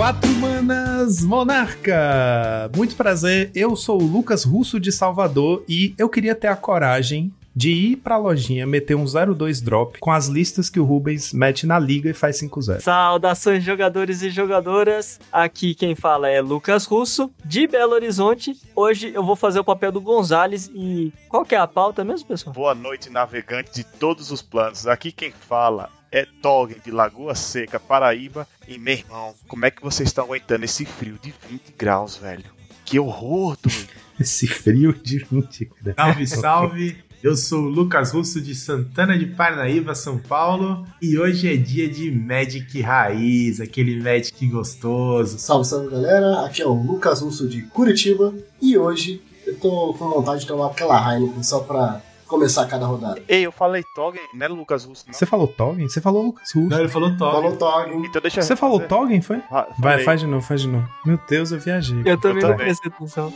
Quatro Manas Monarca! Muito prazer, eu sou o Lucas Russo de Salvador e eu queria ter a coragem de ir pra lojinha, meter um 02 drop com as listas que o Rubens mete na liga e faz 5-0. Saudações, jogadores e jogadoras. Aqui quem fala é Lucas Russo, de Belo Horizonte. Hoje eu vou fazer o papel do Gonzales e. Qual que é a pauta mesmo, pessoal? Boa noite, navegante de todos os planos. Aqui quem fala é Toggen de Lagoa Seca, Paraíba. E meu irmão, como é que vocês estão aguentando esse frio de 20 graus, velho? Que horror, doido. Esse frio de 20 graus. Salve, salve! Eu sou o Lucas Russo de Santana de Parnaíba, São Paulo, e hoje é dia de Magic Raiz, aquele Magic gostoso. Salve, salve galera, aqui é o Lucas Russo de Curitiba, e hoje eu tô com vontade de tomar aquela Heineken só pra começar cada rodada. Ei, eu falei Toggen, não é Lucas Russo, não. Você falou Toggen? Você falou Lucas Russo. Não, ele falou top. Falou Toggen. Então deixa eu Você falou. Toggen, foi? Ah, Vai, faz de novo, faz de novo. Meu Deus, eu viajei. Eu também Eu não também. prestei atenção.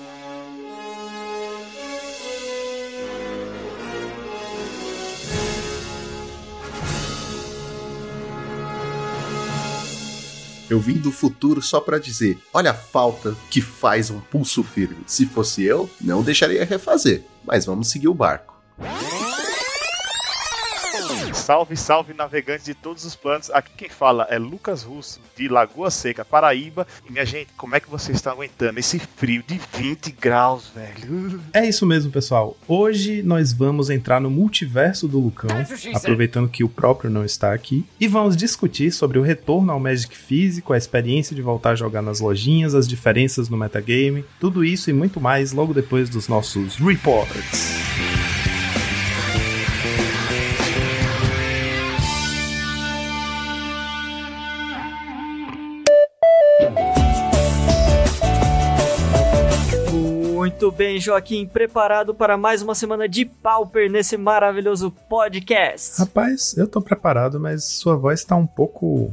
Eu vim do futuro só pra dizer: olha a falta que faz um pulso firme. Se fosse eu, não deixaria refazer. Mas vamos seguir o barco. Salve, salve, navegantes de todos os planos. Aqui quem fala é Lucas Russo, de Lagoa Seca, Paraíba. E minha gente, como é que vocês estão aguentando esse frio de 20 graus, velho? É isso mesmo, pessoal. Hoje nós vamos entrar no multiverso do Lucão, aproveitando que o próprio não está aqui, e vamos discutir sobre o retorno ao Magic físico, a experiência de voltar a jogar nas lojinhas, as diferenças no metagame, tudo isso e muito mais logo depois dos nossos reports. Muito bem, Joaquim, preparado para mais uma semana de Pauper nesse maravilhoso podcast. Rapaz, eu tô preparado, mas sua voz tá um pouco.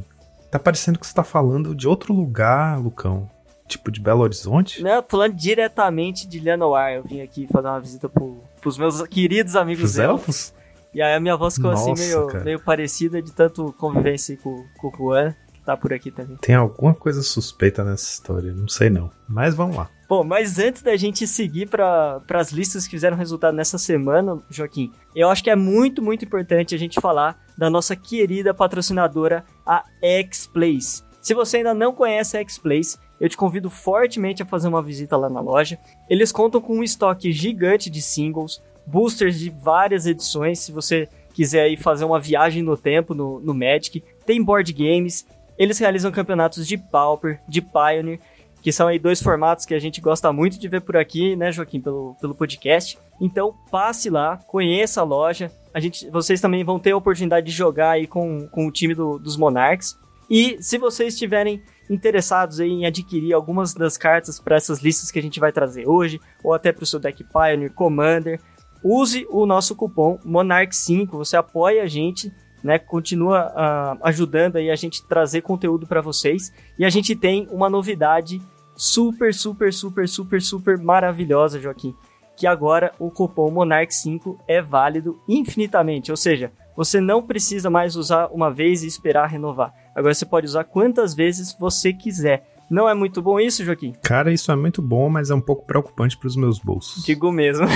Tá parecendo que você tá falando de outro lugar, Lucão. Tipo de Belo Horizonte? Né, falando diretamente de Lenoir, eu vim aqui fazer uma visita pro, pros meus queridos amigos Os elfos. elfos? E aí a minha voz ficou assim Nossa, meio, cara. meio parecida de tanto convivência com, com o Juan, tá por aqui também. Tem alguma coisa suspeita nessa história, não sei não. Mas vamos lá. Bom, mas antes da gente seguir para as listas que fizeram resultado nessa semana, Joaquim, eu acho que é muito, muito importante a gente falar da nossa querida patrocinadora, a X-Plays. Se você ainda não conhece a X-Plays, eu te convido fortemente a fazer uma visita lá na loja. Eles contam com um estoque gigante de singles, boosters de várias edições, se você quiser aí fazer uma viagem no tempo no, no Magic. Tem board games, eles realizam campeonatos de Pauper, de Pioneer, que são aí dois formatos que a gente gosta muito de ver por aqui, né, Joaquim, pelo, pelo podcast. Então passe lá, conheça a loja. A gente, vocês também vão ter a oportunidade de jogar aí com, com o time do- dos Monarchs. E se vocês estiverem interessados em adquirir algumas das cartas para essas listas que a gente vai trazer hoje, ou até para o seu deck Pioneer, Commander, use o nosso cupom Monarch5, você apoia a gente, né? Continua ah, ajudando aí a gente trazer conteúdo para vocês. E a gente tem uma novidade super, super, super, super, super maravilhosa, Joaquim. Que agora o cupom Monarch5 é válido infinitamente, ou seja, você não precisa mais usar uma vez e esperar renovar. Agora você pode usar quantas vezes você quiser. Não é muito bom isso, Joaquim? Cara, isso é muito bom, mas é um pouco preocupante pros meus bolsos. Digo mesmo.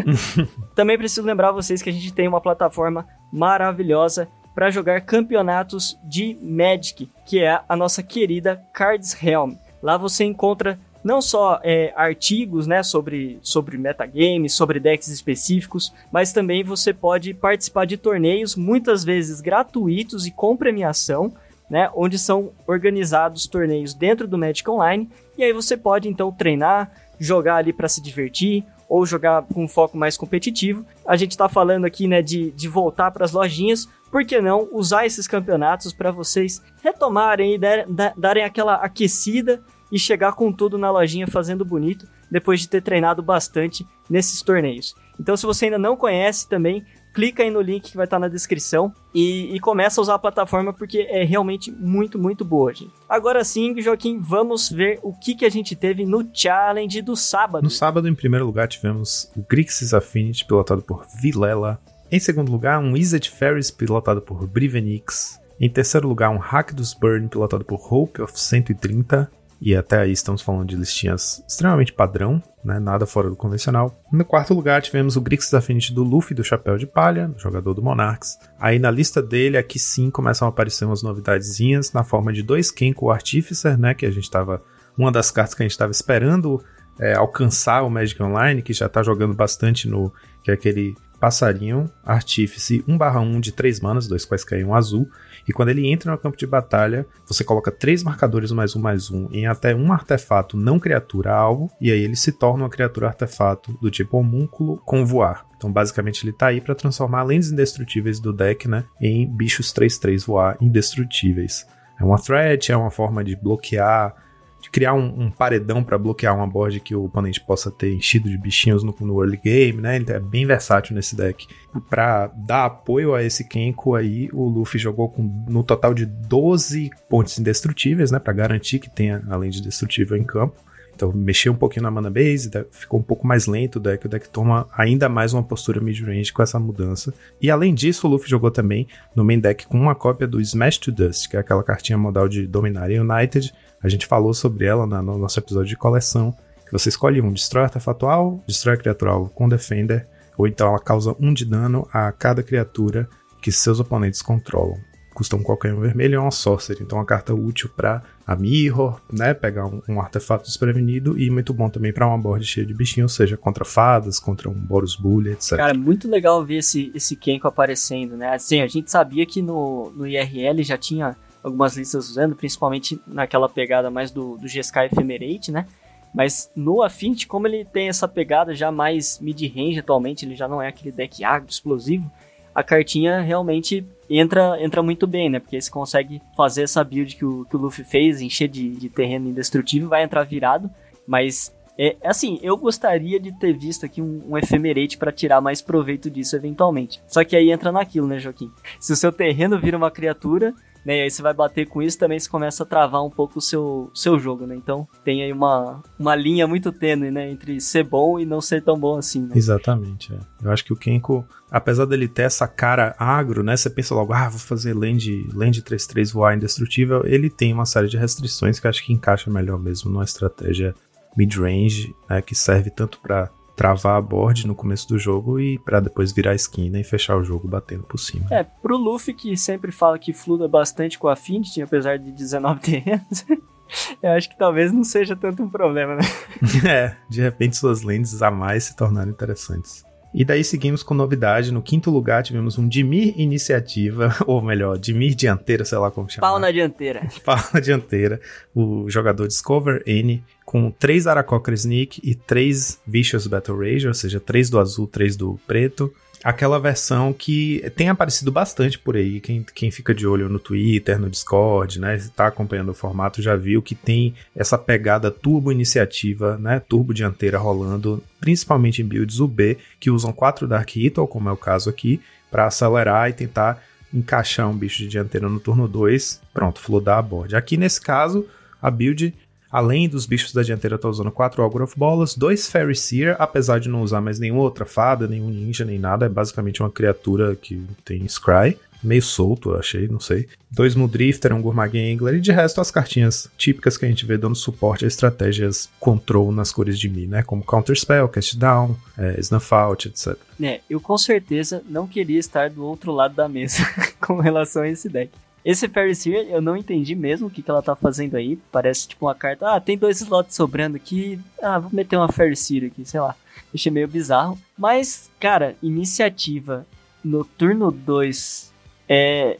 Também preciso lembrar vocês que a gente tem uma plataforma maravilhosa para jogar campeonatos de Magic, que é a nossa querida Cards Realm. Lá você encontra não só é, artigos né, sobre, sobre metagames, sobre decks específicos, mas também você pode participar de torneios, muitas vezes gratuitos e com premiação, né, onde são organizados torneios dentro do Magic Online, e aí você pode então treinar, jogar ali para se divertir, ou jogar com um foco mais competitivo. A gente está falando aqui né, de, de voltar para as lojinhas, por que não usar esses campeonatos para vocês retomarem e da- darem aquela aquecida e chegar com tudo na lojinha fazendo bonito, depois de ter treinado bastante nesses torneios. Então, se você ainda não conhece também, clica aí no link que vai estar na descrição e, e começa a usar a plataforma porque é realmente muito, muito boa, gente. Agora sim, Joaquim, vamos ver o que, que a gente teve no challenge do sábado. No sábado, em primeiro lugar, tivemos o Grixis Affinity, pilotado por Vilela. Em segundo lugar, um Izzet Ferris, pilotado por Brivenix. Em terceiro lugar, um Hack dos Burn pilotado por Hope of 130. E até aí estamos falando de listinhas extremamente padrão, né? nada fora do convencional. No quarto lugar tivemos o Grixis Affinity do Luffy do Chapéu de Palha, jogador do Monarchs. Aí na lista dele, aqui sim começam a aparecer umas novidadezinhas na forma de dois Kenko Artificer, né? Que a gente estava Uma das cartas que a gente estava esperando é, alcançar o Magic Online, que já está jogando bastante no. que é aquele passarinho Artífice 1/1 de 3 manas, dois quaisquer um azul. E quando ele entra no campo de batalha, você coloca três marcadores mais um mais um em até um artefato não criatura alvo, e aí ele se torna uma criatura artefato do tipo homúnculo com voar. Então, basicamente, ele tá aí para transformar lentes indestrutíveis do deck, né, em bichos 3-3 voar indestrutíveis. É uma threat, é uma forma de bloquear de criar um, um paredão para bloquear uma board que o oponente possa ter enchido de bichinhos no, no early game, né? Ele é bem versátil nesse deck. Para dar apoio a esse Kenko aí, o Luffy jogou com no total de 12 pontos indestrutíveis, né? Para garantir que tenha além de destrutível em campo. Então, mexeu um pouquinho na mana base, ficou um pouco mais lento o deck. O deck toma ainda mais uma postura mid-range com essa mudança. E além disso, o Luffy jogou também no main deck com uma cópia do Smash to Dust, que é aquela cartinha modal de Dominaria United, a gente falou sobre ela na, no nosso episódio de coleção. Que você escolhe um, destrói artefatual, destrói criatura alvo com Defender, ou então ela causa um de dano a cada criatura que seus oponentes controlam. Custa um qualquer um vermelho é uma sorcery, então uma carta útil para a Mirror, né, pegar um, um, artefato desprevenido e muito bom também para uma board cheia de bichinhos, seja contra fadas, contra um Boros Bully, etc. Cara, muito legal ver esse, esse Kenko aparecendo, né? Assim, a gente sabia que no, no IRL já tinha algumas listas usando, principalmente naquela pegada mais do, do G-Sky Ephemerate, né? Mas no Affinity, como ele tem essa pegada já mais mid-range atualmente, ele já não é aquele deck agro, explosivo, a cartinha realmente entra, entra muito bem, né? Porque você consegue fazer essa build que o, que o Luffy fez, encher de, de terreno indestrutível, vai entrar virado, mas é, assim, eu gostaria de ter visto aqui um, um Ephemerate para tirar mais proveito disso eventualmente. Só que aí entra naquilo, né, Joaquim? Se o seu terreno vira uma criatura, né? E aí você vai bater com isso, também você começa a travar um pouco o seu, seu jogo, né? Então tem aí uma, uma linha muito tênue, né? Entre ser bom e não ser tão bom assim, né? Exatamente, é. Eu acho que o Kenko, apesar dele ter essa cara agro, né? Você pensa logo, ah, vou fazer land, land 3-3 voar indestrutível. Ele tem uma série de restrições que acho que encaixa melhor mesmo numa estratégia mid-range, né? Que serve tanto para travar a board no começo do jogo e para depois virar a esquina e fechar o jogo batendo por cima. É, pro Luffy que sempre fala que fluda bastante com a Affinity, apesar de 19 terrenos, eu acho que talvez não seja tanto um problema, né? é, de repente suas lentes a mais se tornaram interessantes. E daí seguimos com novidade. No quinto lugar tivemos um Dimir Iniciativa, ou melhor, Dimir Dianteira, sei lá como chamar. Pau na dianteira. Pau na dianteira. O jogador Discover N com três Aracocker Sneak e três Vicious Battle Rage, ou seja, três do azul, três do preto aquela versão que tem aparecido bastante por aí. Quem, quem fica de olho no Twitter, no Discord, né? Está acompanhando o formato, já viu que tem essa pegada turbo iniciativa, né? Turbo dianteira rolando, principalmente em builds UB, que usam 4 Dark Ritual, como é o caso aqui, para acelerar e tentar encaixar um bicho de dianteira no turno 2. Pronto, flodar a board. Aqui nesse caso, a build Além dos bichos da dianteira, eu tô usando 4 Ogre of Bolas, 2 Fairy Seer, apesar de não usar mais nenhuma outra fada, nenhum ninja, nem nada, é basicamente uma criatura que tem Scry. Meio solto, eu achei, não sei. Dois Mudrifter, um Gourmag Angler, e de resto as cartinhas típicas que a gente vê dando suporte a estratégias control nas cores de Mi, né? Como Counter Spell, Cast Down, é, Snuff Out, etc. É, eu com certeza não queria estar do outro lado da mesa com relação a esse deck. Esse Seer, eu não entendi mesmo o que, que ela tá fazendo aí. Parece tipo uma carta. Ah, tem dois slots sobrando aqui. Ah, vou meter uma Seer aqui, sei lá. Achei meio bizarro. Mas, cara, iniciativa no turno 2 é.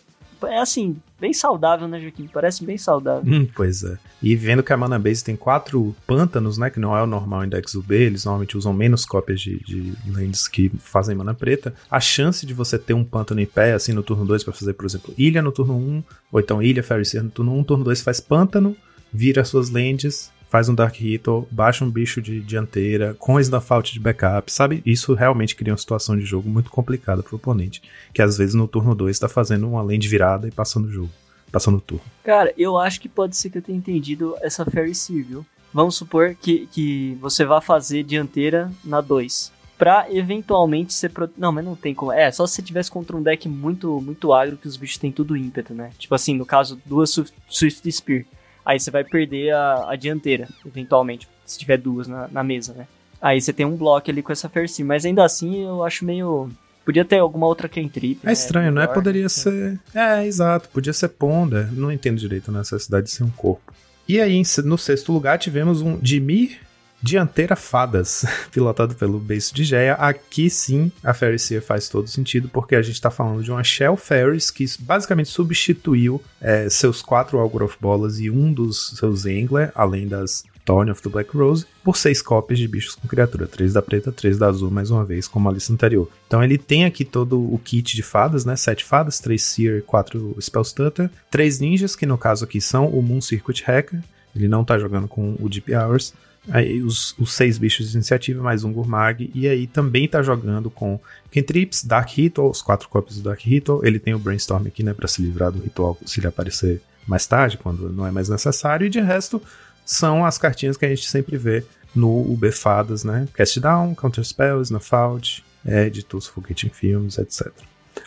É assim, bem saudável, né, Joaquim? Parece bem saudável. Hum, pois é. E vendo que a Mana Base tem quatro pântanos, né, que não é o normal index UB, eles normalmente usam menos cópias de, de lands que fazem mana preta, a chance de você ter um pântano em pé, assim, no turno 2 para fazer, por exemplo, ilha no turno 1, um, ou então ilha Fairyseer no turno 1, um, turno 2 faz pântano, vira suas lands, faz um Dark Ritual, baixa um bicho de dianteira, com Snuff de backup, sabe? Isso realmente cria uma situação de jogo muito complicada pro oponente, que às vezes no turno 2 tá fazendo uma lane de virada e passando o jogo, passando o turno. Cara, eu acho que pode ser que eu tenha entendido essa Fairy Seal, viu? Vamos supor que, que você vá fazer dianteira na 2. pra eventualmente ser. Pro... Não, mas não tem como. É, só se você tivesse contra um deck muito, muito agro que os bichos têm tudo ímpeto, né? Tipo assim, no caso, duas Swift Spear. Aí você vai perder a, a dianteira, eventualmente, se tiver duas na, na mesa, né? Aí você tem um bloco ali com essa Fersi, mas ainda assim eu acho meio. Podia ter alguma outra cantrip. É né? estranho, não é? Poderia né? ser. É, exato. Podia ser Ponder. Não entendo direito a necessidade de ser um corpo. E aí, no sexto lugar, tivemos um Dimir Dianteira Fadas, pilotado pelo Beiço de Geia. Aqui sim, a Ferriseer faz todo sentido, porque a gente tá falando de uma Shell Ferris que basicamente substituiu é, seus quatro Algoroth Bolas e um dos seus Angler, além das Thorn of the Black Rose, por seis cópias de bichos com criatura. Três da preta, três da azul, mais uma vez, como a lista anterior. Então ele tem aqui todo o kit de fadas, né? Sete fadas, três Seer, quatro Spellstutter, três ninjas, que no caso aqui são o Moon Circuit Hacker. Ele não tá jogando com o Deep Hours. Aí os, os seis bichos de iniciativa, mais um Gurmag. E aí também tá jogando com Kentrips, Dark Ritual, os quatro cópias do Dark Ritual. Ele tem o Brainstorm aqui, né? Pra se livrar do ritual se ele aparecer mais tarde, quando não é mais necessário. E de resto, são as cartinhas que a gente sempre vê no UB Fadas, né? Cast Down, Counter Spell, Snuff Out, Editus, Forgetting Films, etc.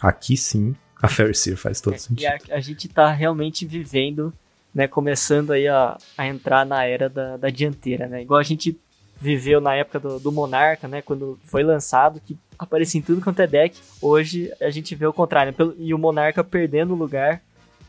Aqui sim, a Ferriseer faz todo E sentido. a, a gente tá realmente vivendo, né? Começando aí a, a entrar na era da, da dianteira, né? Igual a gente viveu na época do, do Monarca, né? Quando foi lançado, que aparecia em tudo quanto é deck. Hoje a gente vê o contrário, né? Pelo- e o Monarca perdendo lugar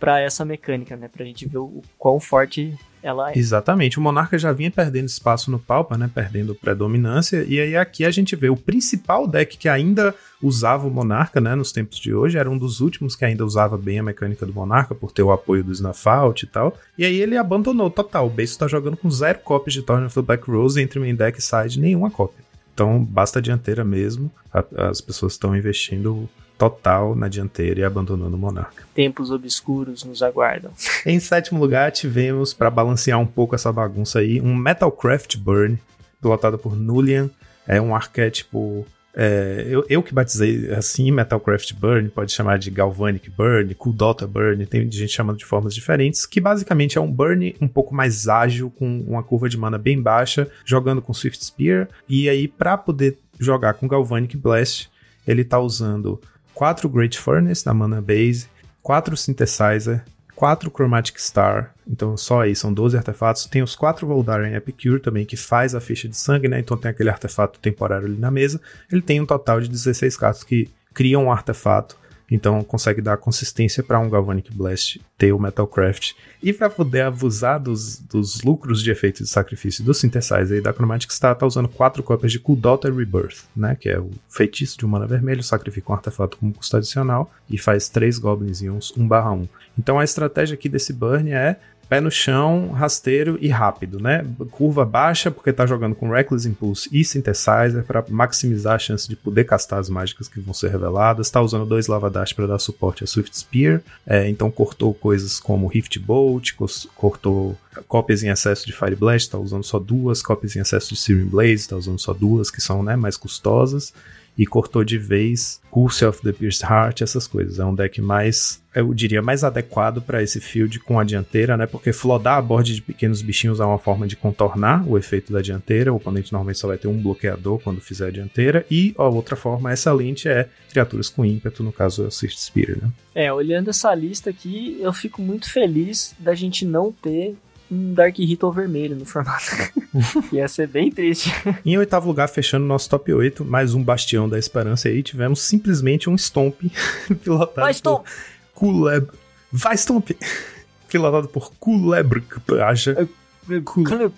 pra essa mecânica, né? Pra gente ver o, quão forte ela é. Exatamente, o Monarca já vinha perdendo espaço no Pauper, né? Perdendo predominância. E aí aqui a gente vê o principal deck que ainda usava o Monarca, né? Nos tempos de hoje, era um dos últimos que ainda usava bem a mecânica do Monarca, por ter o apoio do Snuff Out e tal. E aí ele abandonou total. O Base tá jogando com zero cópias de Torn of the Black Rose entre main deck e side, nenhuma cópia. Então basta a dianteira mesmo. A- as pessoas estão investindo total na dianteira e abandonando o Monarca. Tempos obscuros nos aguardam. Em sétimo lugar, tivemos, para balancear um pouco essa bagunça aí, um Metalcraft Burn, pilotado por Nulian. É um arquétipo. é, eu, eu que batizei assim, Metalcraft Burn, pode chamar de Galvanic Burn, Kuldota Burn, tem gente chamando de formas diferentes, que basicamente é um Burn um pouco mais ágil, com uma curva de mana bem baixa, jogando com Swift Spear, e aí para poder jogar com Galvanic Blast, ele tá usando quatro Great Furnace na mana base, 4 Synthesizer, 4 Chromatic Star, então só aí são 12 artefatos. Tem os 4 Voldaren Epicure também, que faz a ficha de sangue, né? Então tem aquele artefato temporário ali na mesa. Ele tem um total de 16 cartas que criam um artefato. Então consegue dar consistência para um Galvanic Blast ter o Metalcraft. E para poder abusar dos, dos lucros de efeito de sacrifício do Synthesizer e da Chromatic Star, tá usando 4 cópias de Kuldota Rebirth, né? Que é o feitiço de um mana vermelho, sacrifica um artefato como custo adicional e faz 3 Goblins e uns 1/1. Então a estratégia aqui desse burn é pé no chão, rasteiro e rápido, né? Curva baixa, porque tá jogando com Reckless Impulse e Synthesizer para maximizar a chance de poder castar as mágicas que vão ser reveladas. Tá usando dois Lava Dash para dar suporte a Swift Spear, é, então cortou coisas como Rift Bolt, cortou cópias em excesso de Fire Blast, tá usando só duas, cópias em excesso de Searing Blaze, tá usando só duas, que são né, mais custosas e cortou de vez Curse of the Pierced Heart, essas coisas. É um deck mais, eu diria, mais adequado para esse field com a dianteira, né? Porque flodar a board de pequenos bichinhos é uma forma de contornar o efeito da dianteira. O oponente normalmente só vai ter um bloqueador quando fizer a dianteira. E a outra forma excelente é criaturas com ímpeto, no caso é o Swift Spear, né? É, olhando essa lista aqui, eu fico muito feliz da gente não ter um Dark Ritual vermelho no formato. Ia ser bem triste. Em oitavo lugar, fechando nosso top 8, mais um bastião da esperança aí, tivemos simplesmente um Stomp pilotado Vai, Stomp! por Kuleb... Vai, Stomp! pilotado por Kulebrk Paja.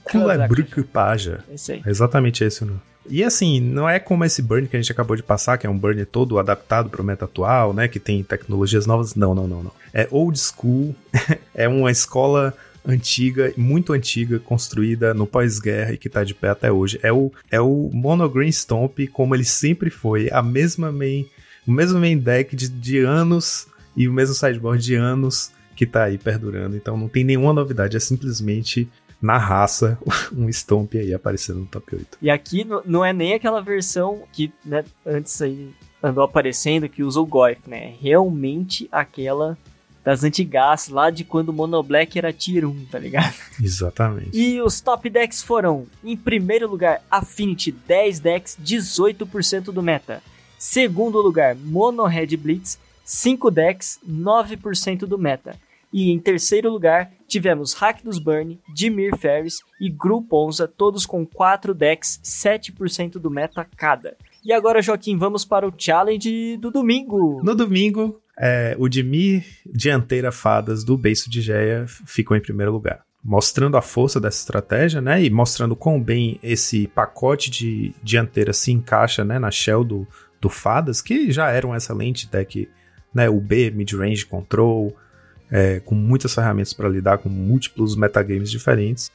Kulebrk Paja. É isso aí. É exatamente esse o nome. E assim, não é como esse burn que a gente acabou de passar, que é um burn todo adaptado para o meta atual, né? Que tem tecnologias novas. Não, não, não, não. É old school, é uma escola antiga, muito antiga, construída no pós-guerra e que tá de pé até hoje. É o, é o Monogreen Stomp, como ele sempre foi, a mesma main, o mesmo main deck de, de anos e o mesmo sideboard de anos que tá aí perdurando. Então não tem nenhuma novidade, é simplesmente na raça um Stomp aí aparecendo no top 8. E aqui não é nem aquela versão que né, antes aí andou aparecendo que usa o Goif, né? É realmente aquela das antigas, lá de quando o Mono Black era Tier 1, tá ligado? Exatamente. E os top decks foram, em primeiro lugar, Affinity 10 decks, 18% do meta. Segundo lugar, Mono Red Blitz, 5 decks, 9% do meta. E em terceiro lugar, tivemos Hack dos Burn, Dimir Ferris e Gru Ponza, todos com 4 decks, 7% do meta cada. E agora, Joaquim, vamos para o challenge do domingo. No domingo, é, o Dimir Dianteira Fadas do Beiço de Geia ficou em primeiro lugar. Mostrando a força dessa estratégia, né? E mostrando quão bem esse pacote de dianteira se encaixa né, na shell do, do Fadas, que já era um excelente deck, né? O B, mid-range control, é, com muitas ferramentas para lidar com múltiplos metagames diferentes.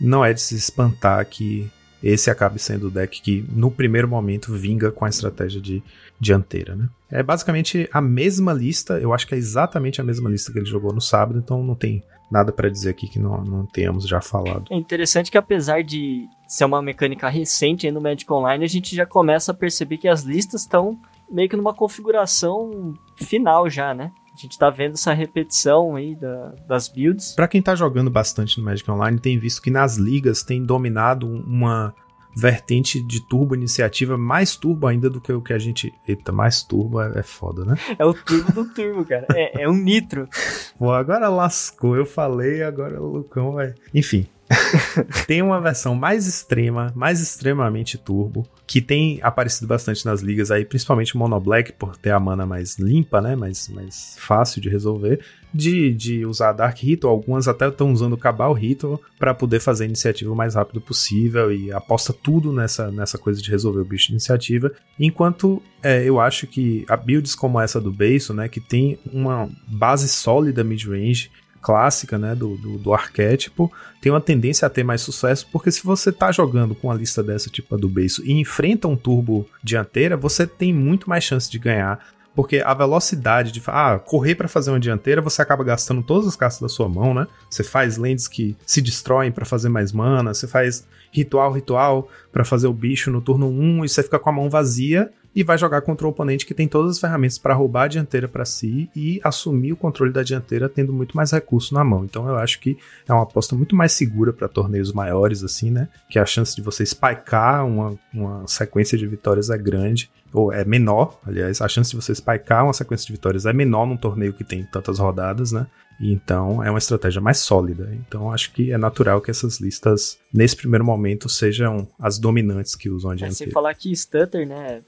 Não é de se espantar que esse acabe sendo o deck que, no primeiro momento, vinga com a estratégia de dianteira, né? É basicamente a mesma lista, eu acho que é exatamente a mesma lista que ele jogou no sábado, então não tem nada para dizer aqui que não, não tenhamos já falado. É interessante que apesar de ser uma mecânica recente no Magic Online, a gente já começa a perceber que as listas estão meio que numa configuração final já, né? A gente tá vendo essa repetição aí da, das builds. Para quem tá jogando bastante no Magic Online, tem visto que nas ligas tem dominado uma vertente de turbo iniciativa, mais turbo ainda do que o que a gente. Eita, mais turbo é, é foda, né? É o turbo do turbo, cara. É, é um nitro. Pô, agora lascou. Eu falei, agora o Lucão vai. Enfim, tem uma versão mais extrema, mais extremamente turbo, que tem aparecido bastante nas ligas aí, principalmente o Mono Black, por ter a mana mais limpa, né? Mais, mais fácil de resolver. De, de usar Dark Ritual, algumas até estão usando Cabal Ritual para poder fazer a iniciativa o mais rápido possível e aposta tudo nessa, nessa coisa de resolver o bicho de iniciativa. Enquanto é, eu acho que a builds como essa do Beiso, né, que tem uma base sólida mid-range, clássica, né, do, do, do, arquétipo, tem uma tendência a ter mais sucesso, porque se você tá jogando com uma lista dessa, tipo a do beiço, e enfrenta um turbo dianteira, você tem muito mais chance de ganhar, porque a velocidade de ah, correr para fazer uma dianteira, você acaba gastando todas as cartas da sua mão, né? Você faz lentes que se destroem para fazer mais mana, você faz ritual, ritual para fazer o bicho no turno 1 e você fica com a mão vazia e vai jogar contra o oponente que tem todas as ferramentas para roubar a dianteira para si e assumir o controle da dianteira tendo muito mais recurso na mão. Então eu acho que é uma aposta muito mais segura para torneios maiores assim, né? Que a chance de você spikear uma, uma sequência de vitórias é grande ou é menor, aliás, a chance de você spikear uma sequência de vitórias é menor num torneio que tem tantas rodadas, né? Então é uma estratégia mais sólida. Então acho que é natural que essas listas, nesse primeiro momento, sejam as dominantes que usam a é, sem falar que Stutter, né,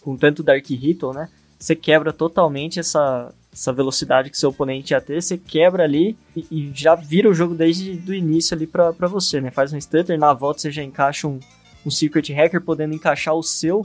com tanto Dark Ritual, né, você quebra totalmente essa, essa velocidade que seu oponente ia ter, você quebra ali e, e já vira o jogo desde o início ali pra, pra você, né? Faz um stutter, na volta você já encaixa um, um Secret Hacker, podendo encaixar o seu,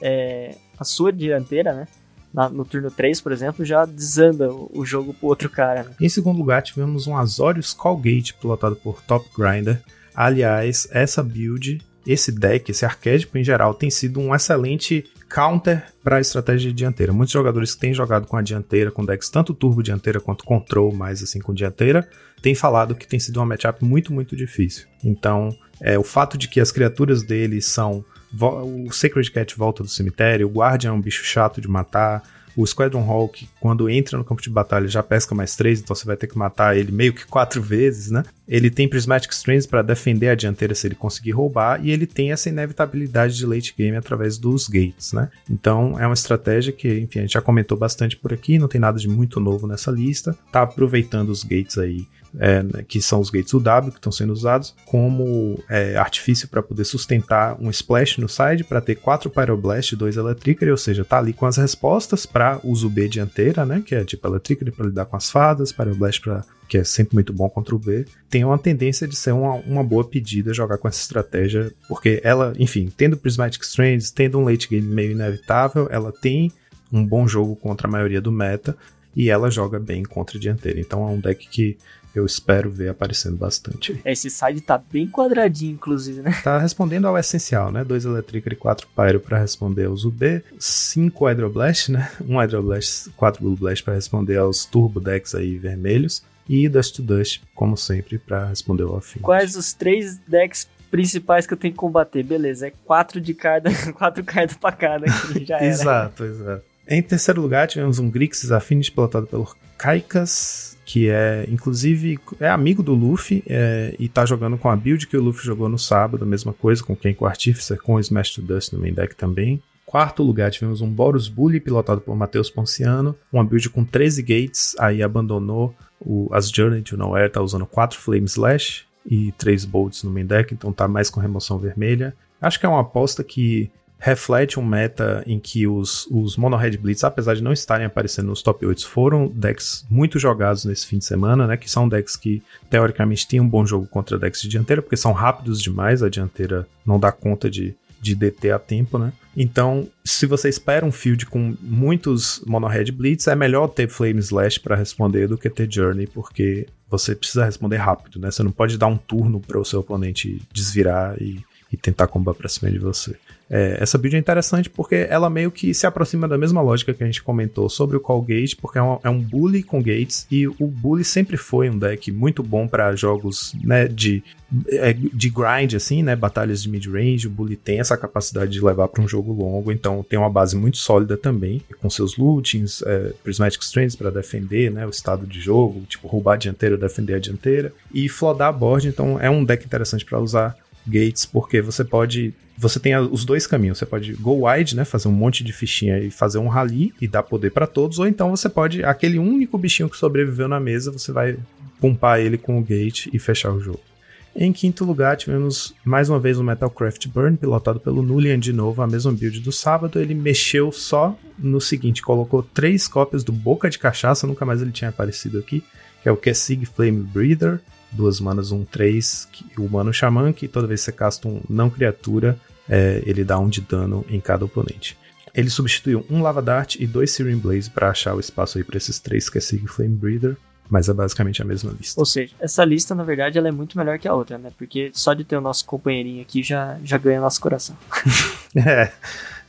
é, a sua dianteira, né? na, no turno 3, por exemplo, já desanda o, jogo pro outro cara. Né? Em segundo lugar, tivemos um Azorius Callgate pilotado por Top Grinder. Aliás, essa build, esse deck, esse arquétipo em geral, tem sido um excelente counter para a estratégia de dianteira. Muitos jogadores que têm jogado com a dianteira, com decks tanto turbo dianteira quanto control, mais assim com dianteira, têm falado que tem sido uma matchup muito, muito difícil. Então, é, o fato de que as criaturas dele são o Sacred Cat volta do cemitério, o Guardian é um bicho chato de matar, o Squadron Hawk, quando entra no campo de batalha, já pesca mais três, então você vai ter que matar ele meio que quatro vezes, né? Ele tem Prismatic Strands para defender a dianteira se ele conseguir roubar, e ele tem essa inevitabilidade de late game através dos gates, né? Então é uma estratégia que, enfim, a gente já comentou bastante por aqui, não tem nada de muito novo nessa lista, tá aproveitando os gates aí é, que são os gates UW que estão sendo usados como é, artifício para poder sustentar um splash no side para ter quatro Pyroblast e dois Electricity, ou seja, tá ali com as respostas para uso B dianteira, né, que é tipo Electricity para lidar com as fadas, Pyroblast para que é sempre muito bom contra o B, tem uma tendência de ser uma, uma boa pedida jogar com essa estratégia, porque ela, enfim, tendo Prismatic Strands, tendo um late game meio inevitável, ela tem um bom jogo contra a maioria do meta e ela joga bem contra a dianteira. Então é um deck que eu espero ver aparecendo bastante. Esse side tá bem quadradinho, inclusive, né? Tá respondendo ao essencial, né? Dois Electric e quatro Pyro para responder aos UB, cinco Hydroblast, né? Um Hydroblast, quatro Blue Blast para responder aos Turbo Decks aí vermelhos. E Dust to Dust, como sempre, para responder ao afim. Quais os três decks principais que eu tenho que combater? Beleza, é quatro de cada, quatro cartas pra cada já era. exato, exato. Em terceiro lugar, tivemos um Grixis Affinity pilotado pelo Kaikas, que é, inclusive, é amigo do Luffy é, e tá jogando com a build que o Luffy jogou no sábado, mesma coisa, com quem com o Artificer, com o Smash to Dust no main deck também. Quarto lugar, tivemos um Boros Bully pilotado por Matheus Ponciano, uma build com 13 gates, aí abandonou o, as Journey to Nowhere, tá usando 4 Flame Slash e 3 Bolts no main deck, então tá mais com remoção vermelha. Acho que é uma aposta que reflete um meta em que os, os Mono Red Blitz, apesar de não estarem aparecendo nos top 8, foram decks muito jogados nesse fim de semana, né? Que são decks que teoricamente têm um bom jogo contra decks de dianteira, porque são rápidos demais, a dianteira não dá conta de, de DT a tempo, né? Então, se você espera um field com muitos Mono Red Blitz, é melhor ter Flame Slash para responder do que ter Journey, porque você precisa responder rápido, né? Você não pode dar um turno para o seu oponente desvirar e, e tentar combar pra cima de você. É, essa build é interessante porque ela meio que se aproxima da mesma lógica que a gente comentou sobre o Call Gate, porque é um, é um bully com gates, e o bully sempre foi um deck muito bom para jogos né, de, é, de grind, assim, né? Batalhas de mid-range. O bully tem essa capacidade de levar para um jogo longo, então tem uma base muito sólida também, com seus lootings, é, Prismatic Strands para defender né, o estado de jogo, tipo roubar a dianteira, defender a dianteira, e flodar a board, então é um deck interessante para usar gates, porque você pode. Você tem os dois caminhos. Você pode go wide, né? Fazer um monte de fichinha e fazer um rally e dar poder para todos. Ou então você pode. Aquele único bichinho que sobreviveu na mesa, você vai pumpar ele com o gate e fechar o jogo. Em quinto lugar, tivemos mais uma vez o Metalcraft Burn, pilotado pelo Nulian de novo, a mesma build do sábado. Ele mexeu só no seguinte: colocou três cópias do Boca de Cachaça, nunca mais ele tinha aparecido aqui, que é o Kessig Flame Breather, duas manas, um 3, o humano xamã, que toda vez que você casta um não criatura, é, ele dá um de dano em cada oponente. Ele substituiu um Lava Dart e dois Searing Blaze para achar o espaço aí para esses três que é Sig Flame Breather, mas é basicamente a mesma lista. Ou seja, essa lista na verdade ela é muito melhor que a outra, né? Porque só de ter o nosso companheirinho aqui já, já ganha nosso coração. é,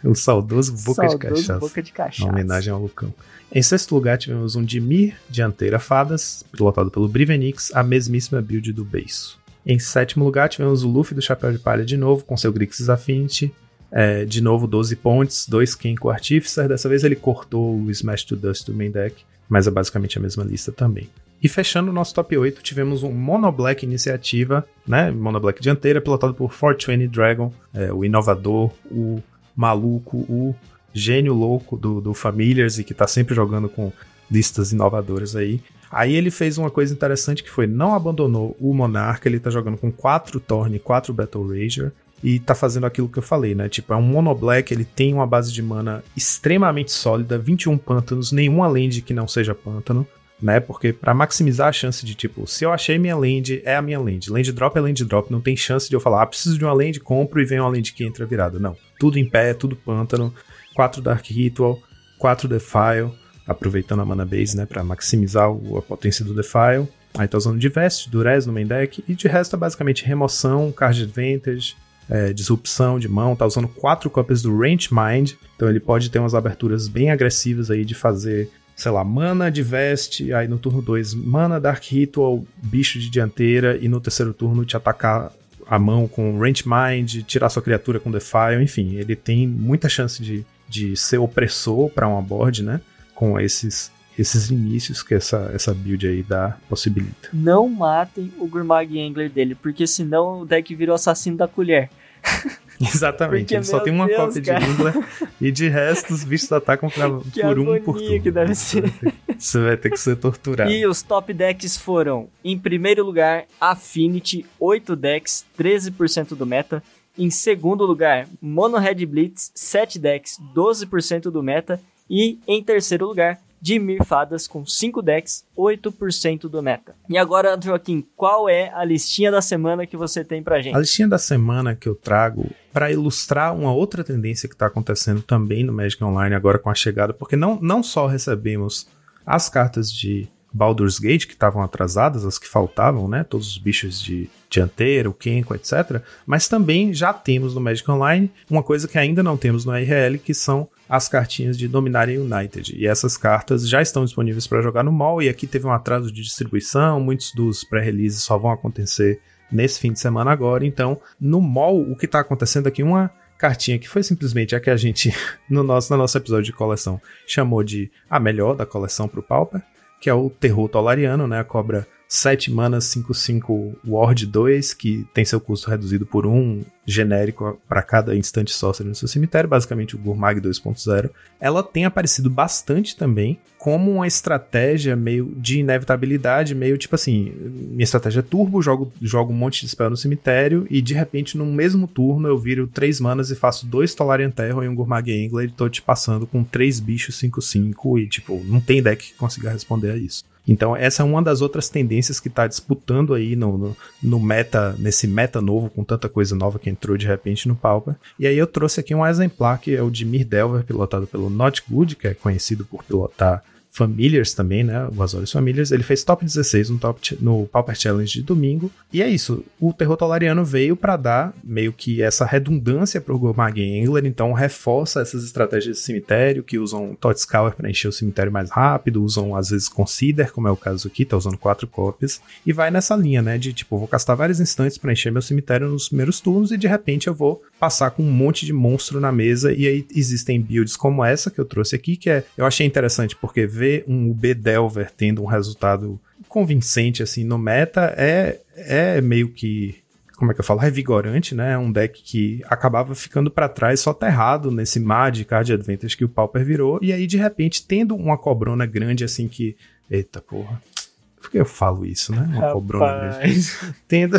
o saudoso Boca saudoso de Cachaça. Boca de Cachaça. Uma homenagem ao Lucão. Em sexto lugar, tivemos um Dimir, dianteira Fadas, pilotado pelo Brivenix, a mesmíssima build do Beiço. Em sétimo lugar, tivemos o Luffy do Chapéu de Palha de novo, com seu Grixis Affinity. É, de novo, 12 pontes, 2 Kenko Artificer. Dessa vez ele cortou o Smash to Dust do main deck, mas é basicamente a mesma lista também. E fechando o nosso top 8, tivemos um Mono Black iniciativa, né? Mono Black dianteira, pilotado por 420 Dragon, é, o inovador, o maluco, o gênio louco do, do Familiars e que tá sempre jogando com listas inovadoras aí. Aí ele fez uma coisa interessante que foi não abandonou o Monarca, ele tá jogando com 4 Thorn e 4 Battle Rager e tá fazendo aquilo que eu falei, né? Tipo, é um Mono Black, ele tem uma base de mana extremamente sólida, 21 pântanos, nenhuma land que não seja pântano, né? Porque para maximizar a chance de tipo, se eu achei minha land, é a minha land. Land drop é land drop, não tem chance de eu falar, ah, preciso de uma land, compro e vem uma land que entra virada. Não. Tudo em pé, tudo pântano. 4 Dark Ritual, 4 Defile, aproveitando a mana base, né, para maximizar o, a potência do Defile. Aí tá usando Divest, Durez no main deck, e de resto é basicamente remoção, card advantage, é, disrupção de mão, tá usando 4 cópias do Range Mind, então ele pode ter umas aberturas bem agressivas aí de fazer, sei lá, mana Divest, aí no turno 2 mana Dark Ritual, bicho de dianteira, e no terceiro turno te atacar a mão com Range Mind, tirar sua criatura com Defile, enfim, ele tem muita chance de de ser opressor para uma board, né? Com esses esses inícios que essa, essa build aí dá possibilita. Não matem o Gurmag Angler dele, porque senão o deck virou assassino da colher. Exatamente, porque, ele só tem uma Deus, cópia cara. de Angler e de resto os bichos atacam pra, por um por turno. que deve ser. Você vai ter que ser torturado. E os top decks foram, em primeiro lugar, Affinity, 8 decks, 13% do meta. Em segundo lugar, Mono Red Blitz, 7 decks, 12% do meta. E em terceiro lugar, Dimir Fadas com 5 decks, 8% do meta. E agora, Joaquim, qual é a listinha da semana que você tem pra gente? A listinha da semana que eu trago para ilustrar uma outra tendência que está acontecendo também no Magic Online agora com a chegada, porque não, não só recebemos as cartas de Baldur's Gate, que estavam atrasadas, as que faltavam, né? Todos os bichos de dianteira, o Kenko, etc. Mas também já temos no Magic Online uma coisa que ainda não temos no RL, que são as cartinhas de Dominaria United. E essas cartas já estão disponíveis para jogar no mall, e aqui teve um atraso de distribuição, muitos dos pré-releases só vão acontecer nesse fim de semana agora. Então, no mall, o que está acontecendo aqui, uma cartinha que foi simplesmente a que a gente, no nosso, no nosso episódio de coleção, chamou de a melhor da coleção pro Pauper, que é o Terror Tolariano, né? A cobra 7 manas 5-5 Ward 2, que tem seu custo reduzido por um genérico para cada instante sorcery no seu cemitério, basicamente o Gurmag 2.0. Ela tem aparecido bastante também como uma estratégia meio de inevitabilidade, meio tipo assim, minha estratégia é turbo, jogo, jogo um monte de spell no cemitério e de repente no mesmo turno eu viro 3 manas e faço dois Tolarian Terror e um Gurmag Angler e tô te passando com três bichos 5-5 e tipo, não tem deck que consiga responder a isso. Então, essa é uma das outras tendências que está disputando aí no, no, no, meta, nesse meta novo, com tanta coisa nova que entrou de repente no Pauper. E aí eu trouxe aqui um exemplar que é o de Mir Delver, pilotado pelo Not Good, que é conhecido por pilotar Familiars também, né? O Azorius Familiars. Ele fez top 16 no, top, no Pauper Challenge de domingo. E é isso. O Terror Tolariano veio para dar meio que essa redundância pro Gormag Angler. Então reforça essas estratégias de cemitério que usam Totscour para encher o cemitério mais rápido. Usam às vezes Consider, como é o caso aqui, tá usando quatro cópias. E vai nessa linha, né? De tipo, vou castar vários instantes para encher meu cemitério nos primeiros turnos e de repente eu vou passar com um monte de monstro na mesa. E aí existem builds como essa que eu trouxe aqui, que é. Eu achei interessante porque vê ver um UB Delver tendo um resultado convincente assim no meta é, é meio que como é que eu falo, revigorante, né? É um deck que acabava ficando para trás, só terrado nesse mar de card advantage que o Pauper virou, e aí de repente tendo uma cobrona grande assim que, eita porra, por que eu falo isso, né? Uma Rapaz. cobrona grande. Tendo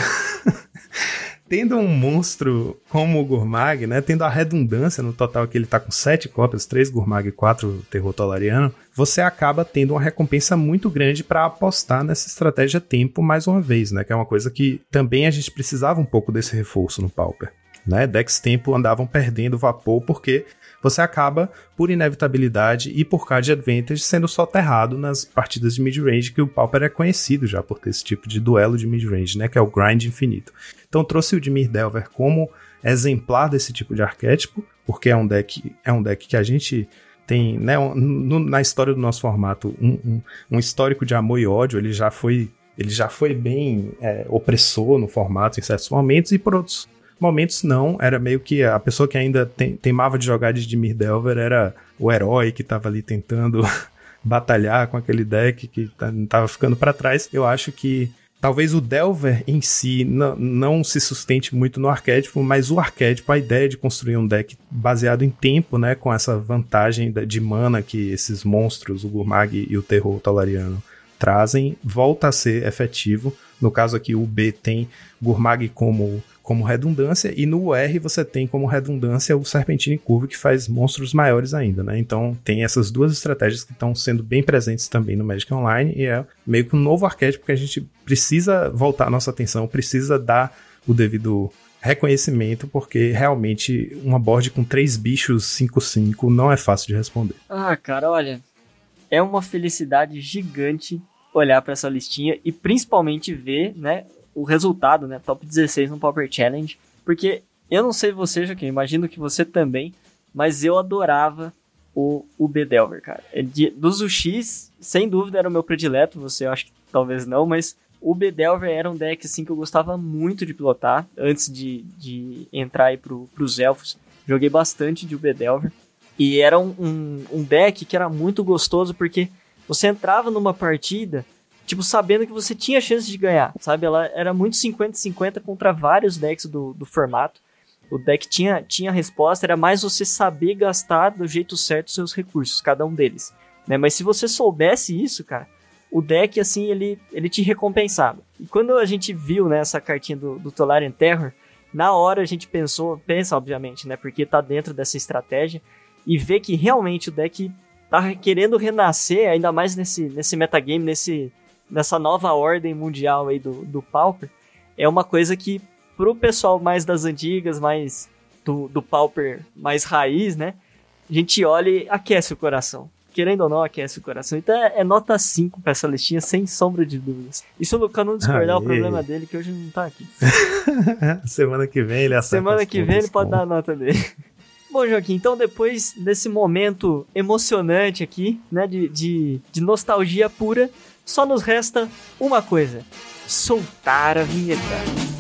tendo um monstro como o Gurmag, né, tendo a redundância no total que ele tá com sete cópias, três Gurmag e quatro Terror Tolariano, você acaba tendo uma recompensa muito grande para apostar nessa estratégia tempo mais uma vez, né, que é uma coisa que também a gente precisava um pouco desse reforço no Pauper. Né, decks tempo andavam perdendo vapor porque você acaba, por inevitabilidade e por card advantage, sendo soterrado nas partidas de mid-range, que o Pauper é conhecido já por ter esse tipo de duelo de mid-range, né? Que é o grind infinito. Então trouxe o Dimir Delver como exemplar desse tipo de arquétipo, porque é um deck, é um deck que a gente tem, né, no, na história do nosso formato, um, um, um, histórico de amor e ódio, ele já foi, ele já foi bem é, opressor no formato em certos momentos, e por outros momentos não, era meio que a pessoa que ainda tem, teimava de jogar de Dimir Delver era o herói que estava ali tentando batalhar com aquele deck que estava ficando para trás. Eu acho que Talvez o Delver em si não se sustente muito no arquétipo, mas o arquétipo, a ideia de construir um deck baseado em tempo, né, com essa vantagem de mana que esses monstros, o Gurmag e o Terror Talariano, trazem, volta a ser efetivo. No caso aqui, o B tem Gurmag como como redundância, e no R você tem como redundância o Serpentine Curve, que faz monstros maiores ainda, né? Então tem essas duas estratégias que estão sendo bem presentes também no Magic Online, e é meio que um novo arquétipo que a gente precisa voltar a nossa atenção, precisa dar o devido reconhecimento, porque realmente uma board com três bichos 5-5 não é fácil de responder. Ah, cara, olha, é uma felicidade gigante olhar para essa listinha e principalmente ver, né, o resultado, né? Top 16 no Pauper Challenge. Porque eu não sei você, Joaquim, imagino que você também, mas eu adorava o, o Bedelver, cara. De, dos UX, sem dúvida era o meu predileto, você acho que talvez não, mas o Bedelver era um deck assim que eu gostava muito de pilotar antes de, de entrar aí pro, pros elfos. Joguei bastante de Bedelver. E era um, um, um deck que era muito gostoso porque você entrava numa partida tipo, sabendo que você tinha chance de ganhar, sabe? Ela era muito 50-50 contra vários decks do, do formato. O deck tinha, tinha resposta, era mais você saber gastar do jeito certo os seus recursos, cada um deles. Né? Mas se você soubesse isso, cara, o deck, assim, ele, ele te recompensava. E quando a gente viu né, essa cartinha do, do Tolarian Terror, na hora a gente pensou, pensa obviamente, né? Porque tá dentro dessa estratégia, e vê que realmente o deck tá querendo renascer, ainda mais nesse, nesse metagame, nesse, nessa nova ordem mundial aí do, do Pauper, é uma coisa que pro pessoal mais das antigas, mais do, do Pauper mais raiz, né? A gente olha e aquece o coração. Querendo ou não, aquece o coração. Então é, é nota 5 pra essa listinha, sem sombra de dúvidas. E se o Lucão não discordar, é o problema dele que hoje não tá aqui. Semana que vem ele acerta Semana que vem ele pode dar a nota dele. Bom, Joaquim, então depois desse momento emocionante aqui, né, de, de, de nostalgia pura, só nos resta uma coisa: soltar a vinheta.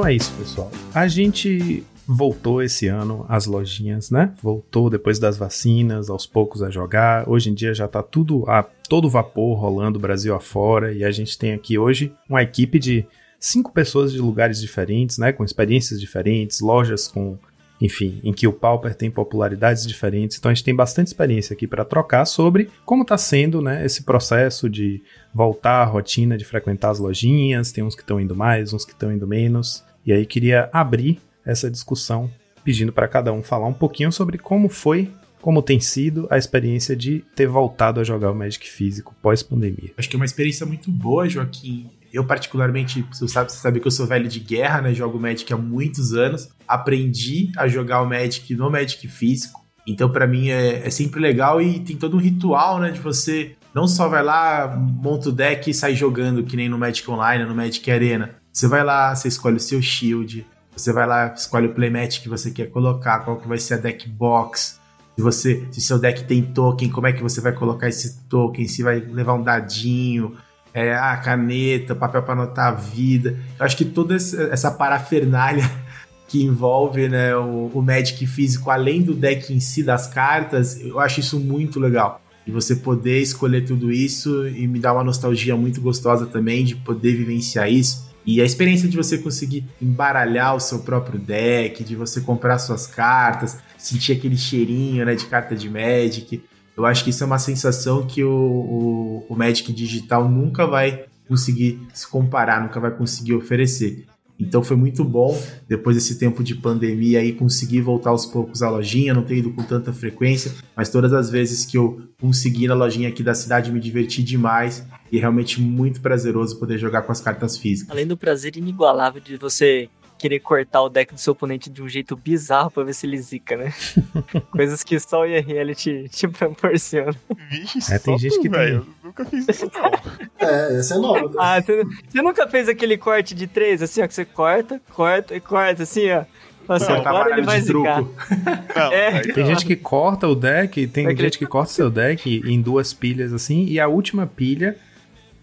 Então é isso, pessoal. A gente voltou esse ano às lojinhas, né? Voltou depois das vacinas, aos poucos a jogar. Hoje em dia já tá tudo a todo vapor rolando Brasil afora e a gente tem aqui hoje uma equipe de cinco pessoas de lugares diferentes, né? Com experiências diferentes, lojas com enfim, em que o Pauper tem popularidades diferentes. Então a gente tem bastante experiência aqui para trocar sobre como está sendo né, esse processo de voltar à rotina de frequentar as lojinhas. Tem uns que estão indo mais, uns que estão indo menos. E aí queria abrir essa discussão pedindo para cada um falar um pouquinho sobre como foi como tem sido a experiência de ter voltado a jogar o Magic físico pós-pandemia. Acho que é uma experiência muito boa, Joaquim. Eu, particularmente, você sabe, você sabe que eu sou velho de guerra, né? Jogo Magic há muitos anos. Aprendi a jogar o Magic no Magic físico. Então, para mim, é, é, sempre legal e tem todo um ritual, né? De você não só vai lá, monta o deck e sai jogando, que nem no Magic Online, no Magic Arena. Você vai lá, você escolhe o seu shield, você vai lá, escolhe o playmat que você quer colocar, qual que vai ser a deck box. Se você, se seu deck tem token, como é que você vai colocar esse token? Se vai levar um dadinho, é, a caneta, papel para anotar a vida. Eu acho que toda essa parafernália que envolve né, o, o Magic físico, além do deck em si, das cartas, eu acho isso muito legal. E você poder escolher tudo isso e me dá uma nostalgia muito gostosa também de poder vivenciar isso. E a experiência de você conseguir embaralhar o seu próprio deck, de você comprar suas cartas, sentir aquele cheirinho né, de carta de Magic. Eu acho que isso é uma sensação que o, o, o Magic digital nunca vai conseguir se comparar, nunca vai conseguir oferecer. Então foi muito bom, depois desse tempo de pandemia, aí conseguir voltar aos poucos à lojinha, não ter ido com tanta frequência, mas todas as vezes que eu consegui na lojinha aqui da cidade me diverti demais e é realmente muito prazeroso poder jogar com as cartas físicas. Além do prazer inigualável de você querer cortar o deck do seu oponente de um jeito bizarro pra ver se ele zica, né? Coisas que só o IRL te, te proporciona. Vixe, é, tem gente tu, que velho. Tem... Nunca fiz isso, não. é, essa é nova. Ah, você, você, nunca fez aquele corte de três, assim, ó, que você corta, corta e corta, assim, ó. Assim, não, agora ele vai zicar. Não, é. Tem gente que corta o deck, tem é gente que corta seu deck em duas pilhas assim, e a última pilha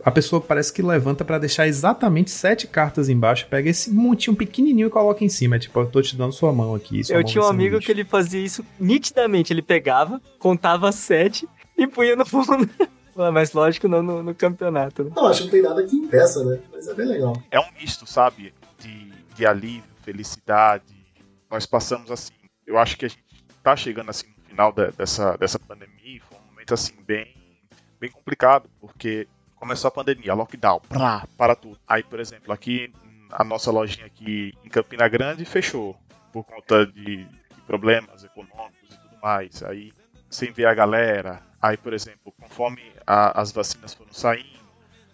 a pessoa parece que levanta para deixar exatamente sete cartas embaixo, pega esse montinho pequenininho e coloca em cima. É tipo, eu tô te dando sua mão aqui. Sua eu mão tinha um amigo que ele fazia isso nitidamente. Ele pegava, contava sete e punha no fundo. Mas lógico, não no, no campeonato. Né? Não, acho que não tem nada que impeça, né? Mas é bem legal. É um misto, sabe? De, de alívio, felicidade. Nós passamos assim. Eu acho que a gente tá chegando assim no final de, dessa, dessa pandemia. Foi um momento assim bem, bem complicado, porque começou a pandemia, lockdown, pra, para tudo. Aí, por exemplo, aqui a nossa lojinha aqui em Campina Grande fechou por conta de, de problemas econômicos e tudo mais. Aí, sem ver a galera. Aí, por exemplo, conforme a, as vacinas foram saindo,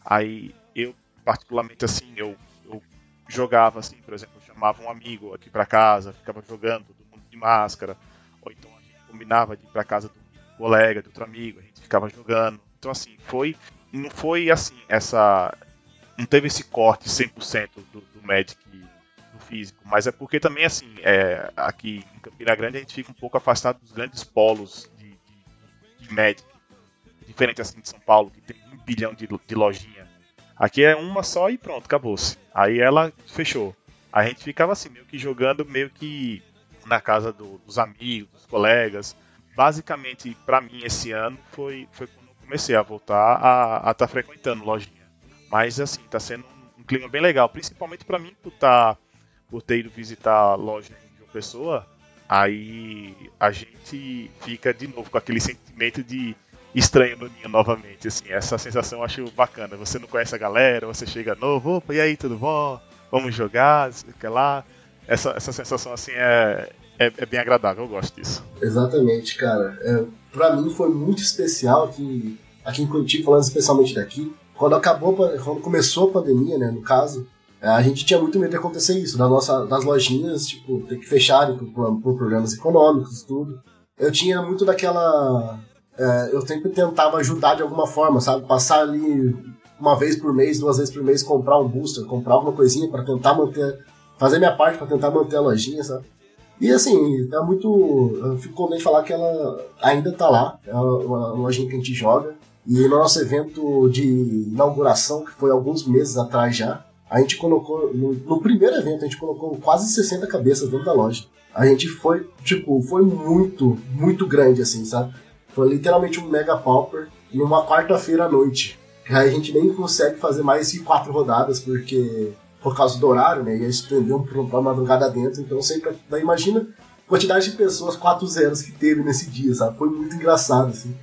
aí eu, particularmente assim, eu, eu jogava assim, por exemplo, chamava um amigo aqui para casa, ficava jogando, todo mundo de máscara, ou então a gente combinava de ir para casa do colega, de outro amigo, a gente ficava jogando. Então, assim, foi não foi assim, essa. Não teve esse corte 100% do, do Magic do físico, mas é porque também, assim, é, aqui em Campina Grande a gente fica um pouco afastado dos grandes polos de, de, de Magic, diferente assim de São Paulo, que tem um bilhão de, de lojinha. Aqui é uma só e pronto, acabou-se. Aí ela fechou. A gente ficava assim, meio que jogando, meio que na casa do, dos amigos, dos colegas. Basicamente, para mim, esse ano foi, foi comecei a voltar a estar tá frequentando lojinha. Mas assim, tá sendo um clima bem legal, principalmente para mim por tá, por ter ido visitar a loja de uma pessoa, aí a gente fica de novo com aquele sentimento de estranho no ninho novamente, assim, essa sensação eu acho bacana. Você não conhece a galera, você chega novo, opa, e aí, tudo bom? Vamos jogar, que lá. Essa, essa sensação assim é, é, é, bem agradável, eu gosto disso. Exatamente, cara. É, para mim foi muito especial que aqui em Curitiba, falando especialmente daqui, quando acabou, quando começou a pandemia, né, no caso, é, a gente tinha muito medo de acontecer isso, da nossa, das lojinhas, tipo, ter que fecharem por, por problemas econômicos tudo. Eu tinha muito daquela é, eu sempre tentava ajudar de alguma forma, sabe? Passar ali uma vez por mês, duas vezes por mês, comprar um booster, comprar alguma coisinha para tentar manter, fazer minha parte para tentar manter a lojinha, sabe? E assim, é muito. Eu fico contente de falar que ela ainda tá lá, é uma lojinha que a gente joga. E no nosso evento de inauguração, que foi alguns meses atrás já, a gente colocou, no, no, primeiro evento, a gente colocou quase 60 cabeças dentro da loja. A gente foi, tipo, foi muito, muito grande, assim, sabe? Foi literalmente um mega pauper numa quarta-feira à noite. Aí a gente nem consegue fazer mais que quatro rodadas, porque por causa do horário, né? Ia estender um, uma madrugada dentro, então sempre. Daí imagina a quantidade de pessoas, quatro zeros que teve nesse dia, sabe? Foi muito engraçado, assim.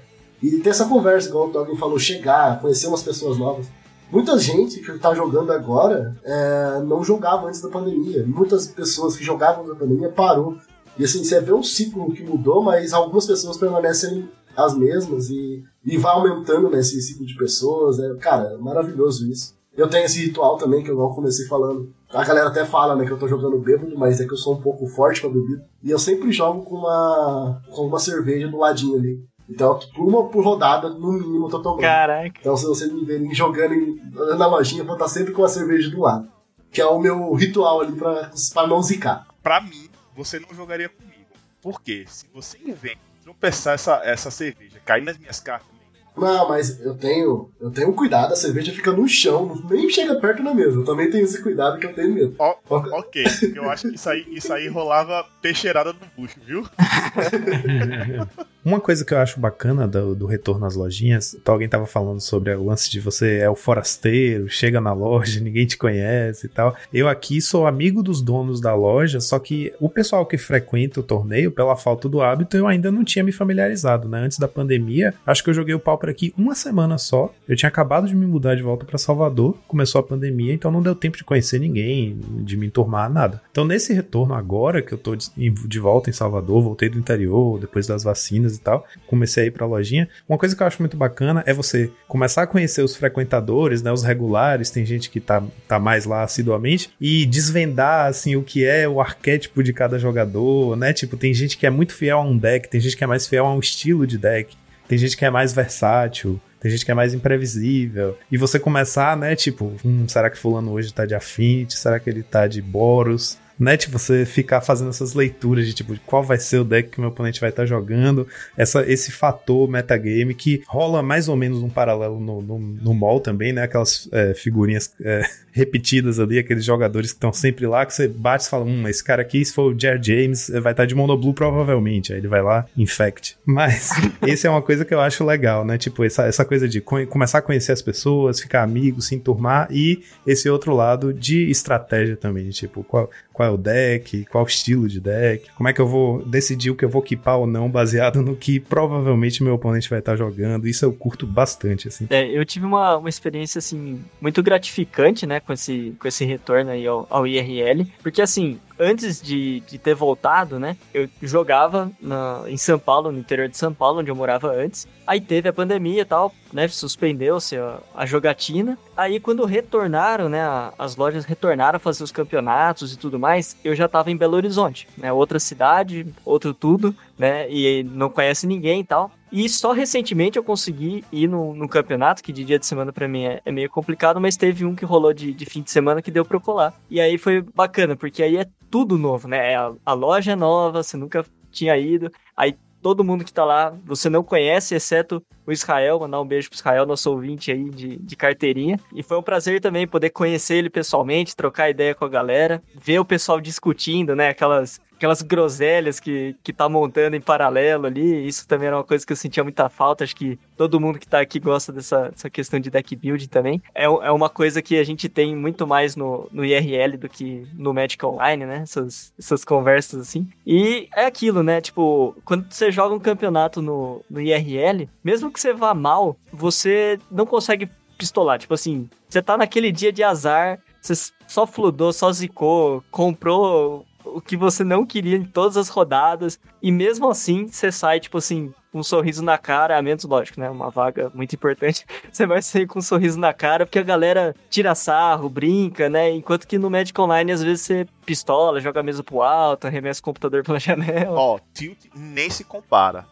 E ter essa conversa, igual alguém falou, chegar, conhecer umas pessoas novas. Muita gente que está jogando agora é, não jogava antes da pandemia. E muitas pessoas que jogavam antes da pandemia parou. E assim, você vê um ciclo que mudou, mas algumas pessoas permanecem as mesmas e, e vai aumentando né, esse ciclo de pessoas. É, cara, maravilhoso isso. Eu tenho esse ritual também, que eu comecei falando. A galera até fala né, que eu tô jogando bêbado, mas é que eu sou um pouco forte pra bebida. E eu sempre jogo com uma, com uma cerveja do ladinho ali. Então, por uma por rodada, no mínimo, eu tô tomando. Caraca. Então, se vocês me verem jogando em, na lojinha, eu vou estar sempre com a cerveja do lado. Que é o meu ritual ali pra, pra não zicar. Pra mim, você não jogaria comigo. Por quê? Se você inventa tropeçar essa, essa cerveja, cair nas minhas cartas, não, mas eu tenho, eu tenho cuidado, a cerveja fica no chão, nem chega perto da mesa. Eu também tenho esse cuidado que eu tenho medo. Oh, ok, eu acho que isso aí, isso aí rolava peixeirada no bucho, viu? Uma coisa que eu acho bacana do, do retorno às lojinhas, então alguém tava falando sobre o lance de você é o forasteiro, chega na loja, ninguém te conhece e tal. Eu aqui sou amigo dos donos da loja, só que o pessoal que frequenta o torneio, pela falta do hábito, eu ainda não tinha me familiarizado, né? Antes da pandemia, acho que eu joguei o pau por aqui uma semana só. Eu tinha acabado de me mudar de volta para Salvador, começou a pandemia, então não deu tempo de conhecer ninguém, de me enturmar, nada. Então nesse retorno agora que eu tô de volta em Salvador, voltei do interior, depois das vacinas, e tal. Comecei a ir pra lojinha. Uma coisa que eu acho muito bacana é você começar a conhecer os frequentadores, né? Os regulares, tem gente que tá, tá mais lá assiduamente, e desvendar, assim, o que é o arquétipo de cada jogador, né? Tipo, tem gente que é muito fiel a um deck, tem gente que é mais fiel a um estilo de deck, tem gente que é mais versátil. Tem gente que é mais imprevisível. E você começar, né? Tipo, hum, será que fulano hoje tá de Affinity? Será que ele tá de Boros? Né? Tipo, você ficar fazendo essas leituras de tipo, qual vai ser o deck que o meu oponente vai estar tá jogando, essa, esse fator metagame que rola mais ou menos um paralelo no, no, no mall também, né? Aquelas é, figurinhas é, repetidas ali, aqueles jogadores que estão sempre lá, que você bate e fala, hum, esse cara aqui, se for o Jared James, vai estar tá de monoblue provavelmente. Aí ele vai lá, infect. Mas esse é uma coisa que eu acho legal, né? Tipo, essa, essa coisa de começar a conhecer as pessoas, ficar amigo, se enturmar e esse outro lado de estratégia também, tipo, qual, qual é o deck, qual estilo de deck, como é que eu vou decidir o que eu vou equipar ou não, baseado no que provavelmente meu oponente vai estar jogando. Isso eu curto bastante, assim. É, eu tive uma, uma experiência, assim, muito gratificante, né, com esse, com esse retorno aí ao, ao IRL, porque, assim, antes de, de ter voltado, né? Eu jogava na, em São Paulo, no interior de São Paulo, onde eu morava antes. Aí teve a pandemia e tal, né? Suspendeu-se a, a, jogatina. Aí quando retornaram, né? A, as lojas retornaram a fazer os campeonatos e tudo mais, eu já tava em Belo Horizonte, né? Outra cidade, outro tudo, né? E não conhece ninguém e tal. E só recentemente eu consegui ir no, no campeonato, que de dia de semana para mim é, é, meio complicado, mas teve um que rolou de, de fim de semana que deu pra eu colar. E aí foi bacana, porque aí é tudo novo, né? É a, a loja é nova, você nunca tinha ido. Aí todo mundo que tá lá, você não conhece, exceto o Israel, mandar um beijo pro Israel, nosso ouvinte aí de, de carteirinha. E foi um prazer também poder conhecer ele pessoalmente, trocar ideia com a galera, ver o pessoal discutindo, né, aquelas aquelas groselhas que, que tá montando em paralelo ali. Isso também era uma coisa que eu sentia muita falta. Acho que todo mundo que tá aqui gosta dessa, dessa questão de deck building também. É, é uma coisa que a gente tem muito mais no, no IRL do que no Magic Online, né? Essas, essas conversas assim. E é aquilo, né? Tipo, quando você joga um campeonato no, no IRL, mesmo que você vá mal, você não consegue pistolar. Tipo assim, você tá naquele dia de azar, você só fludou, só zicou, comprou o que você não queria em todas as rodadas. E mesmo assim, você sai, tipo assim, um sorriso na cara, a menos lógico, né? Uma vaga muito importante. Você vai sair com um sorriso na cara, porque a galera tira sarro, brinca, né? Enquanto que no Magic Online, às vezes você pistola, joga a mesa pro alto, arremessa o computador pela janela. Ó, tilt nem se compara.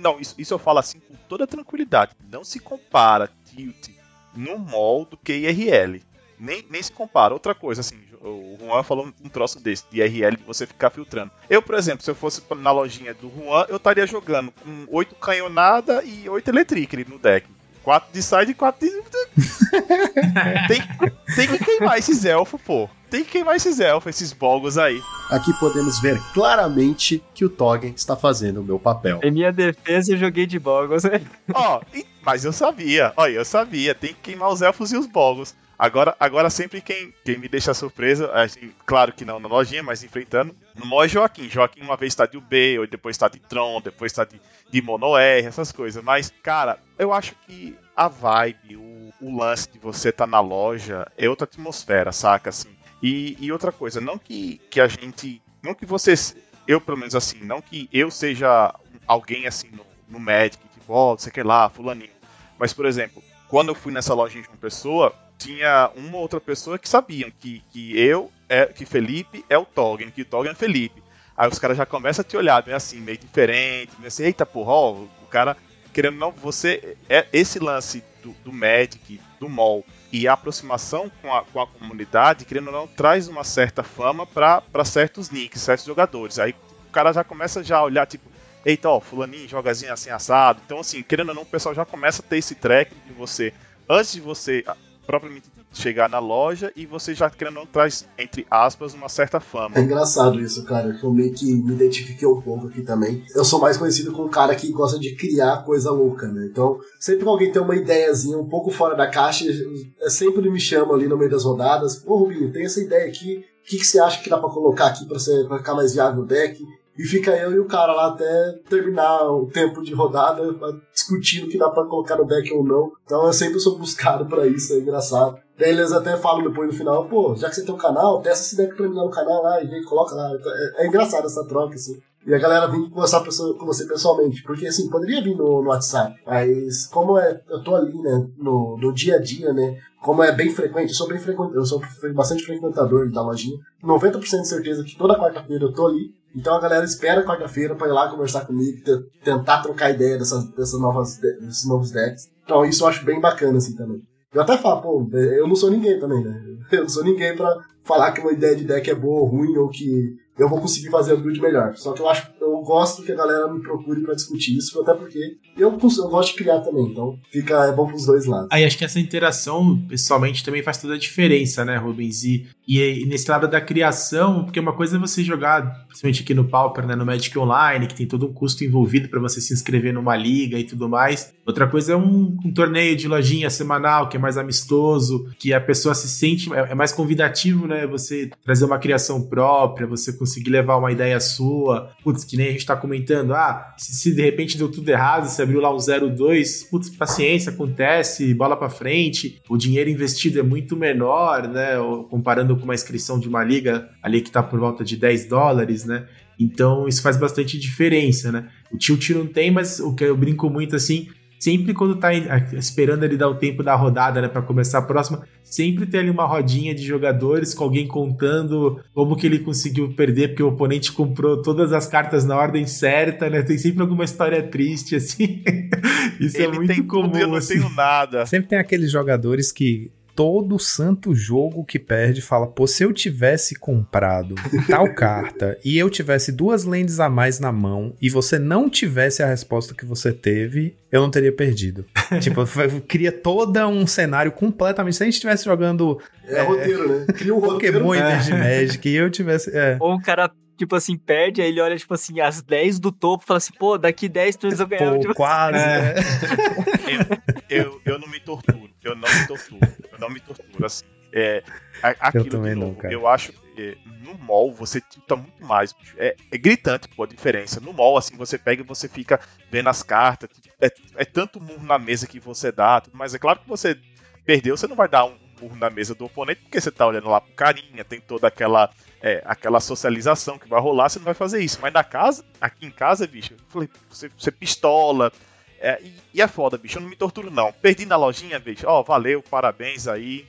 Não, isso, isso eu falo assim com toda tranquilidade. Não se compara tilt no mall do que IRL. Nem, nem se compara. Outra coisa, assim, o Juan falou um troço desse, de IRL, de você ficar filtrando. Eu, por exemplo, se eu fosse na lojinha do Juan, eu estaria jogando com 8 canhonada e 8 electric no deck. 4 de side e 4 de. tem, tem que queimar esses elfos, pô. Tem que queimar esses elfos, esses bogos aí. Aqui podemos ver claramente que o Toggen está fazendo o meu papel. Em minha defesa, eu joguei de bogos, né? Ó, mas eu sabia, olha, eu sabia, tem que queimar os elfos e os bogos. Agora, agora sempre quem, quem me deixa surpresa, assim, claro que não na lojinha, mas enfrentando, no é Joaquim. Joaquim uma vez tá de UB, ou depois tá de Tron, depois tá de, de Mono R, essas coisas. Mas, cara, eu acho que a vibe, o, o lance de você tá na loja é outra atmosfera, saca? Assim. E, e outra coisa, não que, que a gente. Não que vocês. Eu, pelo menos assim, não que eu seja alguém assim no, no Magic, tipo, ó, oh, sei que lá, fulaninho. Mas, por exemplo, quando eu fui nessa lojinha de uma pessoa, tinha uma outra pessoa que sabiam que, que eu, é, que Felipe é o Toggen, que o Toggen é Felipe. Aí os caras já começam a te olhar meio assim, meio diferente, meio assim, eita porra, ó, o cara, querendo não, você, é esse lance do, do Magic, do MOL, e a aproximação com a, com a comunidade, querendo ou não, traz uma certa fama para certos nicks, certos jogadores. Aí o cara já começa já a olhar, tipo, eita, ó, fulaninho jogazinho assim assado. Então, assim, querendo ou não, o pessoal já começa a ter esse track de você, antes de você propriamente chegar na loja e você já querendo não traz, entre aspas, uma certa fama. É engraçado isso, cara. Eu meio que me identifiquei um pouco aqui também. Eu sou mais conhecido como um cara que gosta de criar coisa louca, né? Então, sempre que alguém tem uma ideiazinha um pouco fora da caixa, sempre me chama ali no meio das rodadas. Pô, Rubinho, tem essa ideia aqui. O que, que você acha que dá pra colocar aqui pra ficar mais viável o deck? E fica eu e o cara lá até terminar o tempo de rodada discutindo que dá pra colocar no deck ou não. Então eu sempre sou buscado para isso, é engraçado. Daí eles até falam depois no final, pô, já que você tem um canal, testa esse deck pra mim lá no canal lá e vem coloca lá. É, é engraçado essa troca, assim. E a galera vem conversar com você pessoalmente. Porque, assim, poderia vir no, no WhatsApp. Mas, como é, eu tô ali, né, no, no dia a dia, né, como é bem frequente, eu sou bem frequente, eu sou bastante frequentador da lojinha. 90% de certeza que toda quarta-feira eu tô ali. Então a galera espera quarta-feira para ir lá conversar comigo, tentar trocar ideia dessas, dessas novas, desses novos decks. Então isso eu acho bem bacana, assim, também. Eu até falo, pô, eu não sou ninguém também, né? Eu não sou ninguém pra falar que uma ideia de deck é boa ou ruim, ou que eu vou conseguir fazer a build melhor. Só que eu acho, eu gosto que a galera me procure para discutir isso, até porque eu, eu gosto de criar também, então fica é bom pros dois lados. Aí acho que essa interação, pessoalmente, também faz toda a diferença, né, Rubens? E, e, e nesse lado da criação, porque uma coisa é você jogar, principalmente aqui no Pauper, né, no Magic Online, que tem todo um custo envolvido para você se inscrever numa liga e tudo mais. Outra coisa é um, um, torneio de lojinha semanal, que é mais amistoso, que a pessoa se sente, é, é mais convidativo, né? Você trazer uma criação própria, você conseguir levar uma ideia sua. Putz, que nem a gente tá comentando, ah, se, se de repente deu tudo errado, você abriu lá um 02, putz, paciência, acontece, bola para frente. O dinheiro investido é muito menor, né? Comparando com uma inscrição de uma liga ali que tá por volta de 10 dólares, né? Então isso faz bastante diferença, né? O tilt não tem, mas o que eu brinco muito assim, sempre quando tá esperando ele dar o tempo da rodada, né, para começar a próxima, sempre tem ali uma rodinha de jogadores com alguém contando como que ele conseguiu perder porque o oponente comprou todas as cartas na ordem certa, né? Tem sempre alguma história triste assim. Isso é ele é muito tem comum. eu não assim. tenho nada. Sempre tem aqueles jogadores que todo santo jogo que perde fala: pô, se eu tivesse comprado tal carta e eu tivesse duas lentes a mais na mão e você não tivesse a resposta que você teve, eu não teria perdido. tipo, cria todo um cenário completamente. Se a gente estivesse jogando. É, é roteiro, né? Cria um roteiro. Pokémon em vez de Magic e eu tivesse. É. Ou o cara tipo assim, perde, aí ele olha, tipo assim, as 10 do topo e fala assim, pô, daqui 10 turnos eu ganhava. Pô, tipo quase, assim. né? eu, eu, eu não me torturo. Eu não me torturo. Eu não me torturo, assim. É, aquilo eu também novo, não, cara. Eu acho que no mall você tilta muito mais. É, é, gritante pô, a diferença. No mall, assim, você pega e você fica vendo as cartas. É, é tanto murro na mesa que você dá, mas é claro que você perdeu, você não vai dar um burro na mesa do oponente, porque você tá olhando lá pro carinha, tem toda aquela é, aquela socialização que vai rolar, você não vai fazer isso. Mas na casa, aqui em casa, bicho, eu falei, você, você pistola. É, e, e, é foda, bicho, eu não me torturo não. Perdi na lojinha, bicho, ó, valeu, parabéns aí,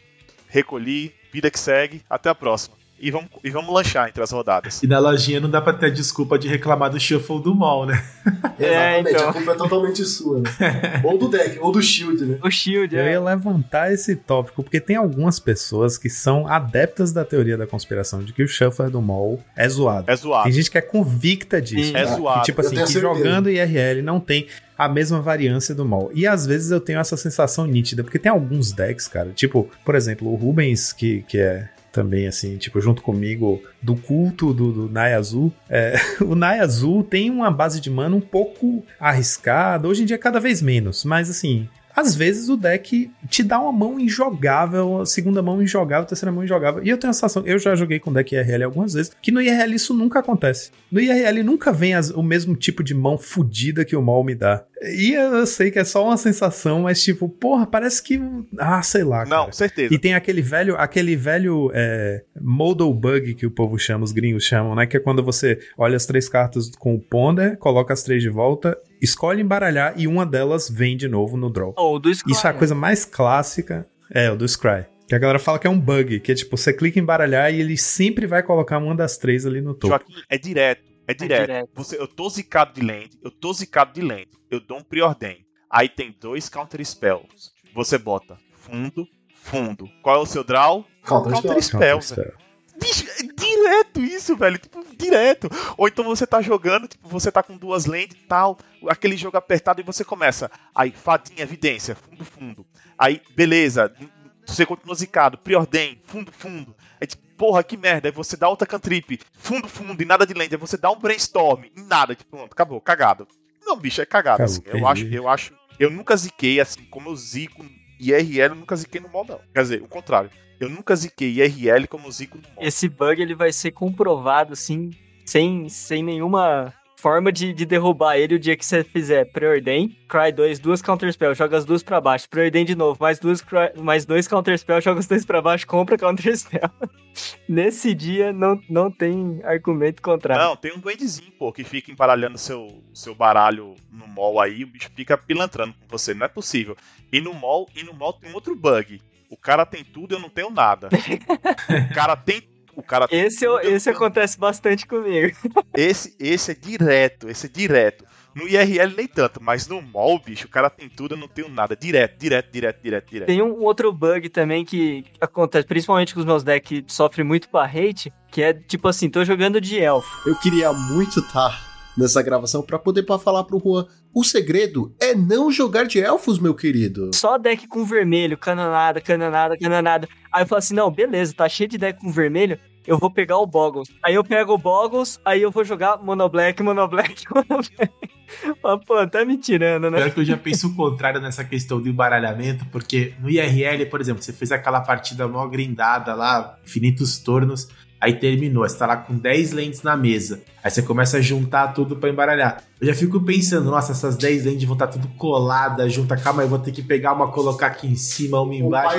recolhi, vida que segue, até a próxima e vamos, e vamos lanchar entre as rodadas. E na lojinha não dá pra ter desculpa de reclamar do shuffle do mall, né? É, Exatamente, então. a culpa é totalmente sua, né? ou do deck, ou do shield, né? O shield, Eu é. ia levantar esse tópico, porque tem algumas pessoas que são adeptas da teoria da conspiração, de que o shuffle do mall é zoado. É zoado. Tem gente que é convicta disso. É zoado. Que, tipo assim, que jogando IRL não tem a mesma variância do mall. E às vezes eu tenho essa sensação nítida, porque tem alguns decks, cara, tipo, por exemplo, o Rubens, que, que é também, assim, tipo, junto comigo, do culto do, do Nai Azul. É, o Nai Azul tem uma base de mana um pouco arriscada, hoje em dia cada vez menos, mas assim, às vezes o deck te dá uma mão injogável, segunda mão injogável, terceira mão injogável. E eu tenho a sensação, eu já joguei com deck IRL algumas vezes, que no IRL isso nunca acontece. No IRL nunca vem as, o mesmo tipo de mão fodida que o mal me dá. E eu sei que é só uma sensação, mas tipo, porra, parece que. Ah, sei lá. Cara. Não, certeza. E tem aquele velho, aquele velho é, modal bug que o povo chama, os gringos chamam, né? Que é quando você olha as três cartas com o ponder, coloca as três de volta, escolhe embaralhar e uma delas vem de novo no draw. Ou do Scry. Isso é a coisa mais clássica. É, o do Scry. Que a galera fala que é um bug, que é tipo, você clica em embaralhar e ele sempre vai colocar uma das três ali no topo. Joaquim, é direto. É direto. direto. Você, eu tô zicado de land, eu tô zicado de land. Eu dou um preordem. Aí tem dois counter spells. Você bota fundo, fundo. Qual é o seu draw? Counter Counter spell. spell, velho. Bicho, é direto isso, velho. Tipo, direto. Ou então você tá jogando, tipo, você tá com duas land e tal, aquele jogo apertado e você começa. Aí, fadinha, evidência, fundo, fundo. Aí, beleza, você continua zicado, preordem, fundo, fundo. Aí, tipo, porra, que merda. Aí você dá outra cantrip, fundo, fundo, e nada de land. Aí você dá um brainstorm, e nada. Tipo, pronto, acabou, cagado. Não, bicho, é cagado. Assim. Eu acho, eu acho. Eu nunca ziquei, assim, como eu zico IRL, eu nunca ziquei no não. Quer dizer, o contrário. Eu nunca ziquei IRL como zico no mall. Esse bug ele vai ser comprovado, assim, sem, sem nenhuma forma de, de derrubar ele o dia que você fizer preordem, cry 2, duas counterspell, joga as duas pra baixo, preordem de novo, mais, duas, cry, mais dois counterspell, joga os dois pra baixo, compra counterspell. Nesse dia não, não tem argumento contrário. Não, tem um duendezinho, pô, que fica embaralhando seu, seu baralho no mall aí, o bicho fica pilantrando com você, não é possível. E no mall, e no mall tem outro bug. O cara tem tudo, eu não tenho nada. o cara tem o cara tem Esse, eu- esse acontece bastante comigo. Esse, esse é direto, esse é direto. No IRL nem tanto, mas no mall, bicho, o cara tem tudo, eu não tenho nada. Direto, direto, direto, direto, direto. Tem um outro bug também que acontece, principalmente com os meus decks que sofrem muito pra hate, que é tipo assim, tô jogando de elfo. Eu queria muito estar nessa gravação pra poder pra falar pro Juan. O segredo é não jogar de elfos, meu querido. Só deck com vermelho, cananada, cananada, cananada. Aí eu falo assim, não, beleza, tá cheio de deck com vermelho, eu vou pegar o Boggles. Aí eu pego o Boggles, aí eu vou jogar Mono Black, Mono Black, Mono Black. Mas, pô, tá me tirando, né? Pior que eu já penso o contrário nessa questão do embaralhamento, porque no IRL, por exemplo, você fez aquela partida mó grindada lá, infinitos tornos, aí terminou, você tá lá com 10 lentes na mesa, aí você começa a juntar tudo pra embaralhar. Eu já fico pensando, nossa, essas 10 lentes vão estar tudo coladas junto, calma, eu vou ter que pegar uma, colocar aqui em cima, uma embaixo.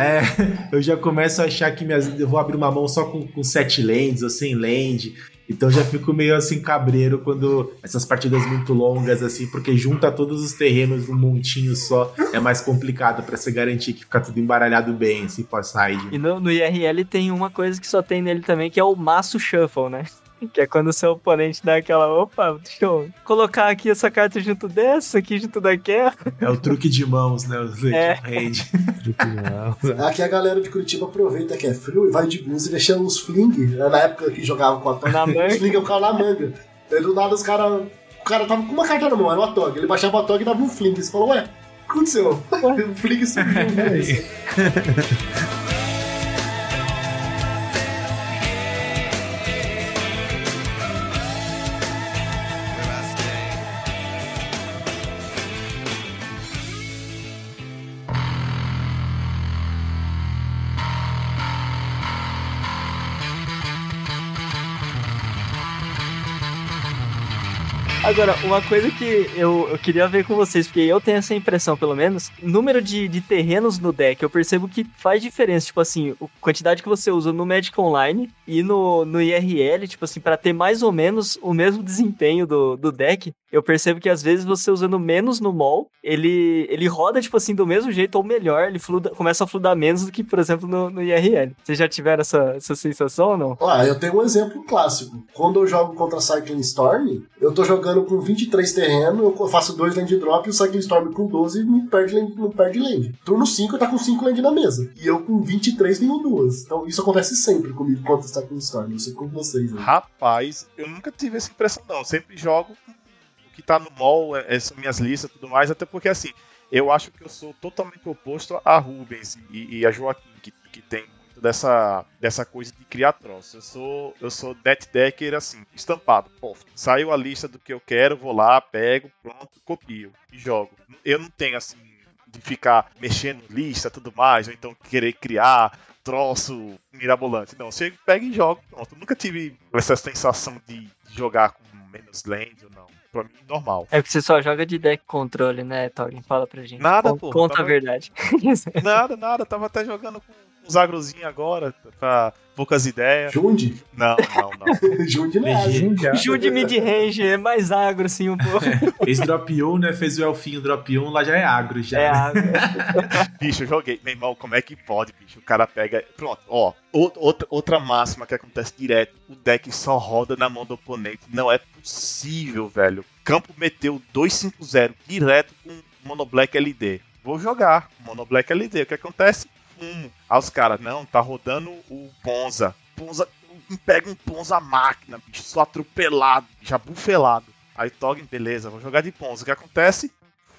É, eu já começo a achar que minhas, eu vou abrir uma mão só com, com sete lands ou sem land. Então já fico meio assim cabreiro quando essas partidas muito longas, assim, porque junta todos os terrenos num montinho só. É mais complicado pra você garantir que fica tudo embaralhado bem, assim, pós-side. E no, no IRL tem uma coisa que só tem nele também, que é o maço shuffle, né? Que é quando o seu oponente dá aquela, opa, deixa eu colocar aqui essa carta junto dessa, aqui junto daquela. É o truque de mãos, né? Os É. hand. Aqui a galera de Curitiba aproveita que é frio e vai de blusa e deixa uns fling. né, Na época que jogava com a Tog, Na manga. os fling ficavam na manga. Aí do nada os caras. O cara tava com uma carta na mão, era uma Tog. Ele baixava a Tog e dava um fling. Você falou, ué, o que aconteceu? o fling subiu. né? Agora, uma coisa que eu, eu queria ver com vocês, porque eu tenho essa impressão, pelo menos, número de, de terrenos no deck, eu percebo que faz diferença, tipo assim, a quantidade que você usa no Magic Online e no, no IRL, tipo assim, para ter mais ou menos o mesmo desempenho do, do deck, eu percebo que às vezes você usando menos no mall, ele, ele roda, tipo assim, do mesmo jeito ou melhor, ele fluda, começa a fludar menos do que, por exemplo, no, no IRL. Vocês já tiveram essa, essa sensação ou não? Ah, eu tenho um exemplo clássico. Quando eu jogo contra Cycling Storm, eu tô jogando com 23 terreno, eu faço dois land drop e o Cycling Storm com 12 não perde land. Não perde land. Turno 5 tá com 5 land na mesa. E eu com 23 tenho duas. Então isso acontece sempre comigo contra Cycling Storm. Eu sei com vocês. Né? Rapaz, eu nunca tive essa impressão, não. Eu sempre jogo o que tá no mall, essas minhas listas e tudo mais, até porque assim, eu acho que eu sou totalmente oposto a Rubens e, e a Joaquim, que, que tem dessa, dessa coisa de criar troço. Eu sou, eu sou deck decker assim, estampado. Pô, saiu a lista do que eu quero, vou lá, pego, pronto, copio e jogo. Eu não tenho assim de ficar mexendo lista tudo mais, ou então querer criar troço mirabolante. Não, você pega e joga, pronto. Nunca tive essa sensação de jogar com menos land ou não. Pra mim, normal. É porque você só joga de deck controle, né, Thorin? Fala pra gente. Nada, pô. Conta tava... a verdade. nada, nada. Tava até jogando com uns agrozinhos agora, pra poucas ideias. Jundi? Não, não, não. Jundi não é Jundi mid-range, é mais agro, assim, um pouco. Fez drop 1, né? Fez o elfinho drop 1, lá já é agro, já. É agro. bicho, eu joguei. Meu irmão, como é que pode, bicho? O cara pega... Pronto, ó. Outra, outra máxima que acontece direto. O deck só roda na mão do oponente. Não é possível, velho. Campo meteu 2-5-0 direto com Mono Black LD. Vou jogar Mono Black LD. O que acontece? Hum. Aí os caras, não, tá rodando o Ponza. Ponza, pega um Ponza máquina, bicho, só atropelado, já bufelado. Aí Toggen, beleza, vou jogar de Ponza. O que acontece?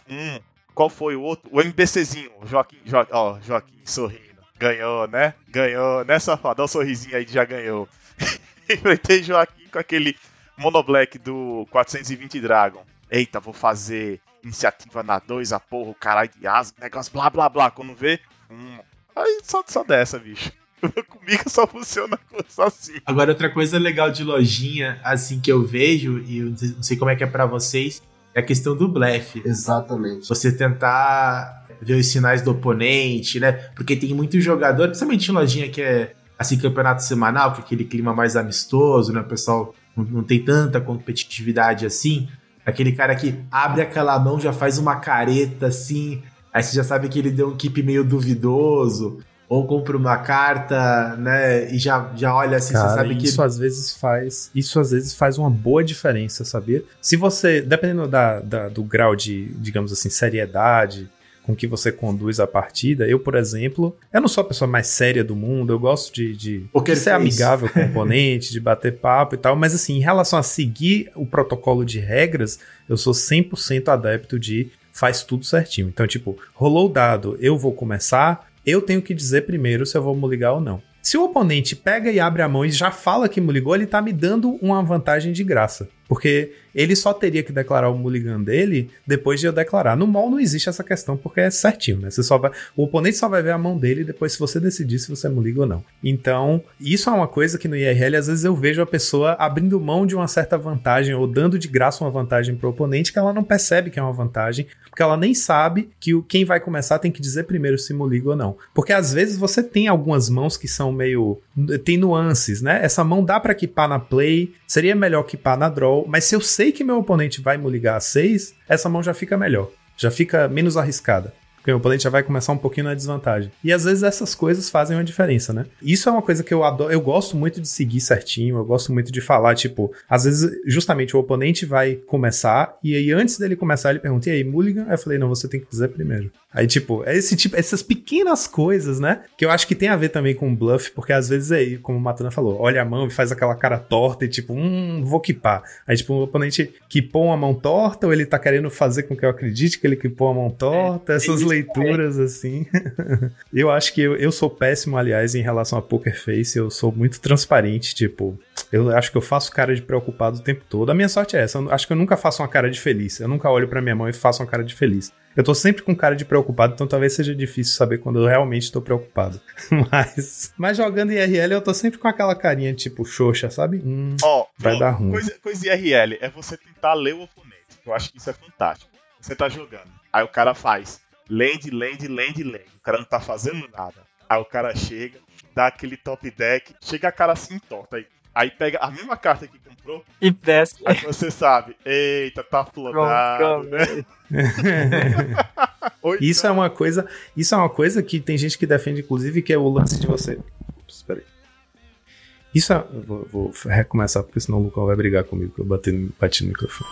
Hum, qual foi o outro? O MBCzinho, Joaquim, jo, ó, Joaquim sorrindo. Ganhou, né? Ganhou, né, safado? Dá um sorrisinho aí, já ganhou. Enfrentei Joaquim com aquele Monoblack do 420 Dragon. Eita, vou fazer iniciativa na 2, a porra, o caralho de asa, negócio blá blá blá. Quando vê, hum, aí só, só dessa, bicho. Comigo só funciona só assim. Agora, outra coisa legal de lojinha, assim, que eu vejo, e eu não sei como é que é para vocês, é a questão do blefe. Exatamente. Você tentar ver os sinais do oponente, né? Porque tem muito jogador, principalmente em lojinha que é assim, campeonato semanal, que é aquele clima mais amistoso, né? O pessoal não, não tem tanta competitividade assim. Aquele cara que abre aquela mão, já faz uma careta assim, aí você já sabe que ele deu um keep meio duvidoso. Ou compra uma carta, né? E já, já olha assim, Cara, você sabe que. Isso às vezes faz. Isso às vezes faz uma boa diferença, sabia? Se você. Dependendo da, da do grau de, digamos assim, seriedade com que você conduz a partida. Eu, por exemplo, eu não sou a pessoa mais séria do mundo, eu gosto de, de, de ser amigável com o oponente, de bater papo e tal, mas assim, em relação a seguir o protocolo de regras, eu sou 100% adepto de faz tudo certinho. Então, tipo, rolou o dado, eu vou começar, eu tenho que dizer primeiro se eu vou me ligar ou não. Se o oponente pega e abre a mão e já fala que me ligou, ele tá me dando uma vantagem de graça. Porque ele só teria que declarar o mulligan dele depois de eu declarar. No mall não existe essa questão porque é certinho, né? Você só vai, o oponente só vai ver a mão dele depois se você decidir se você mulliga ou não. Então, isso é uma coisa que no IRL às vezes eu vejo a pessoa abrindo mão de uma certa vantagem ou dando de graça uma vantagem pro oponente que ela não percebe que é uma vantagem, porque ela nem sabe que o, quem vai começar tem que dizer primeiro se mulliga ou não. Porque às vezes você tem algumas mãos que são meio tem nuances, né? Essa mão dá para equipar na play, seria melhor equipar na draw, mas se eu sei que meu oponente vai me ligar a 6, essa mão já fica melhor, já fica menos arriscada. Porque o oponente já vai começar um pouquinho na desvantagem. E às vezes essas coisas fazem uma diferença, né? Isso é uma coisa que eu adoro, eu gosto muito de seguir certinho, eu gosto muito de falar, tipo, às vezes justamente o oponente vai começar e aí antes dele começar ele pergunta: "E aí, Mulligan?" Aí eu falei: "Não, você tem que dizer primeiro". Aí tipo, é esse tipo, essas pequenas coisas, né? Que eu acho que tem a ver também com bluff, porque às vezes aí, como o Matana falou, olha a mão e faz aquela cara torta e tipo, hum, vou quipar. Aí tipo, o oponente quipou uma mão torta ou ele tá querendo fazer com que eu acredite que ele quipou a mão torta, essas leituras, assim. eu acho que eu, eu sou péssimo, aliás, em relação a Poker Face. Eu sou muito transparente, tipo. Eu acho que eu faço cara de preocupado o tempo todo. A minha sorte é essa. Eu acho que eu nunca faço uma cara de feliz. Eu nunca olho pra minha mão e faço uma cara de feliz. Eu tô sempre com cara de preocupado, então talvez seja difícil saber quando eu realmente tô preocupado. Mas, mas jogando IRL eu tô sempre com aquela carinha tipo xoxa, sabe? Hum, Ó, vai ó, dar ruim. Coisa, coisa IRL é você tentar ler o oponente. Eu acho que isso é fantástico. Você tá jogando. Aí o cara faz land, land, land, land. O cara não tá fazendo nada. Aí o cara chega, dá aquele top deck, chega a cara assim torta. Aí, aí pega a mesma carta que comprou, E desce. aí você sabe, eita, tá flodado, Pronto, né? Isso é uma coisa, isso é uma coisa que tem gente que defende, inclusive, que é o lance de você. Ups, peraí. Isso é. Vou, vou recomeçar, porque senão o Lucão vai brigar comigo, que eu bati no, bati no microfone.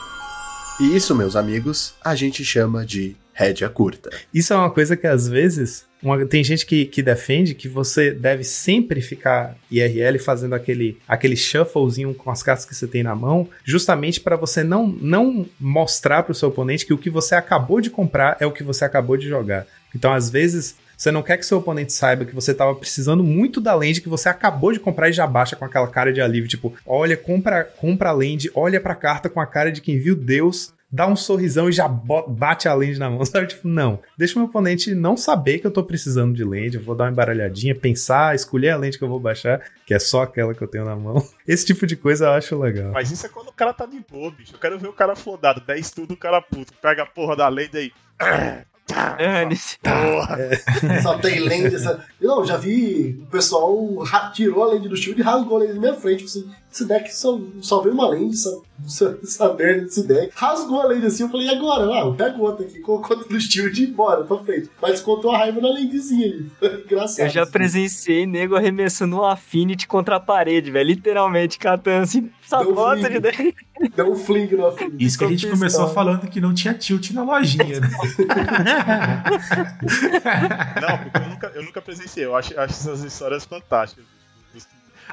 E isso, meus amigos, a gente chama de rédea curta. Isso é uma coisa que às vezes. uma- tem gente que, que defende que você deve sempre ficar IRL fazendo aquele, aquele shufflezinho com as cartas que você tem na mão, justamente para você não, não mostrar para o seu oponente que o que você acabou de comprar é o que você acabou de jogar. Então, às vezes, você não quer que seu oponente saiba que você estava precisando muito da land que você acabou de comprar e já baixa com aquela cara de alívio, tipo, olha, compra, compra a land, olha pra carta com a cara de quem viu Deus, dá um sorrisão e já bate a land na mão, sabe? Tipo, não. Deixa o meu oponente não saber que eu tô precisando de land, eu vou dar uma embaralhadinha, pensar, escolher a land que eu vou baixar, que é só aquela que eu tenho na mão. Esse tipo de coisa eu acho legal. Mas isso é quando o cara tá de boa, bicho. Eu quero ver o cara flodado, 10 tudo, o cara puto. Pega a porra da lei daí. Dane-se. Porra. Só tem. Essa... Não, já vi o pessoal tirou a land do shield e rasgou a land na minha frente. Assim, esse deck só, só veio uma land, essa, essa, merda desse deck. Rasgou a land assim, eu falei, e agora? Ah, eu pego outra aqui, colocou outra no shield e embora, pra frente. Mas descontou a raiva na landzinha ali. Engraçado. Eu já assim. presenciei nego arremessando um Affinity contra a parede, velho. Literalmente, catando assim, essa Deu bosta fling. de. Deu um fling no afim. Isso que a gente começou falando que não tinha tilt na lojinha, né? Não, porque eu nunca, eu nunca presenciei. Eu acho, acho essas histórias fantásticas.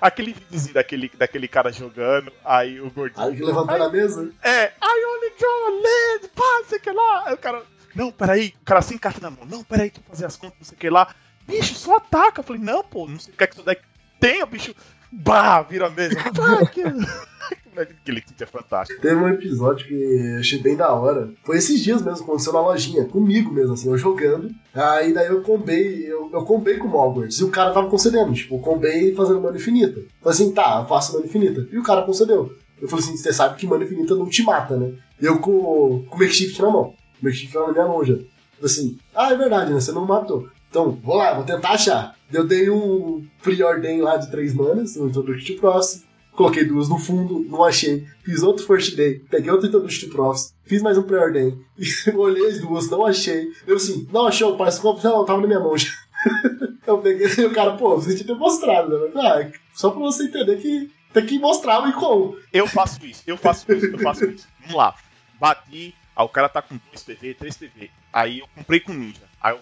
Aquele videozinho daquele, daquele cara jogando, aí o gordinho. Aí que levantou na mesa. É, I only draw a land, pá, não sei o que lá. Aí o cara, não, peraí, o cara sem carta na mão, não, peraí, deixa eu fazer as contas, não sei o que lá. Bicho, só ataca. Eu falei, não, pô, não sei o que é que seu deck tenha, bicho. Bah, vira que... Aquele kit é fantástico. Teve um episódio que achei bem da hora. Foi esses dias mesmo, aconteceu na lojinha, comigo mesmo, assim, eu jogando. Aí daí eu combei, eu, eu combei com o Mogwarts e o cara tava concedendo, tipo, eu combei fazendo mana infinita. Falei assim, tá, eu faço mana infinita. E o cara concedeu. Eu falei assim, você sabe que mana infinita não te mata, né? Eu com, com o makeshift na mão. O makeshift na minha mão já. Eu falei assim, ah, é verdade, né? Você não matou. Então, vou lá, vou tentar achar. Eu dei um preordem lá de três manas, um Introduction Process. Coloquei duas no fundo, não achei. Fiz outro First Day, peguei outro Introduction Process. Fiz mais um preordem. Olhei as duas, não achei. Eu assim, não achou, parece que não, tava na minha mão já. Eu peguei o cara, pô, você tinha mostrado, né? Ah, só pra você entender que tem que mostrar e como. Eu faço isso, eu faço isso, eu faço isso. Vamos lá. Bati, aí o cara tá com 2 PV, 3 PV. Aí eu comprei com ninja. Aí eu.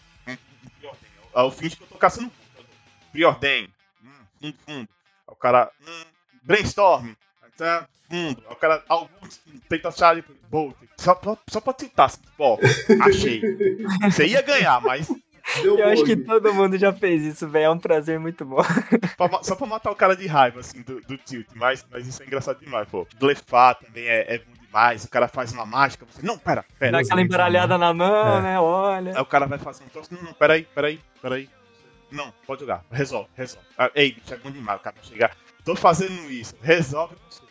Aí eu finge que eu tô caçando fundo. Preordem. Hum, fundo, fundo. Aí o cara. Hum, brainstorm. Tá, fundo. O cara. Alguns. Tenta achar. Bolt. Só, pra- só pra tentar. assim, Ó, achei. Você ia ganhar, mas. Deu Eu acho que todo mundo já fez isso, velho. É um prazer muito bom. só pra matar o cara de raiva, assim, do, do tilt. Mas, mas isso é engraçado demais, pô. Blefar também é, é demais. O cara faz uma mágica. Você, não, pera, pera. Dá aquela embaralhada na mão, É. né? Olha. Aí o cara vai fazer um troço. Não, não, peraí, peraí, peraí. Não, pode jogar. Resolve, resolve. Ah, ei, bicho, é bom demais o cara vai chegar. Tô fazendo isso. Resolve você.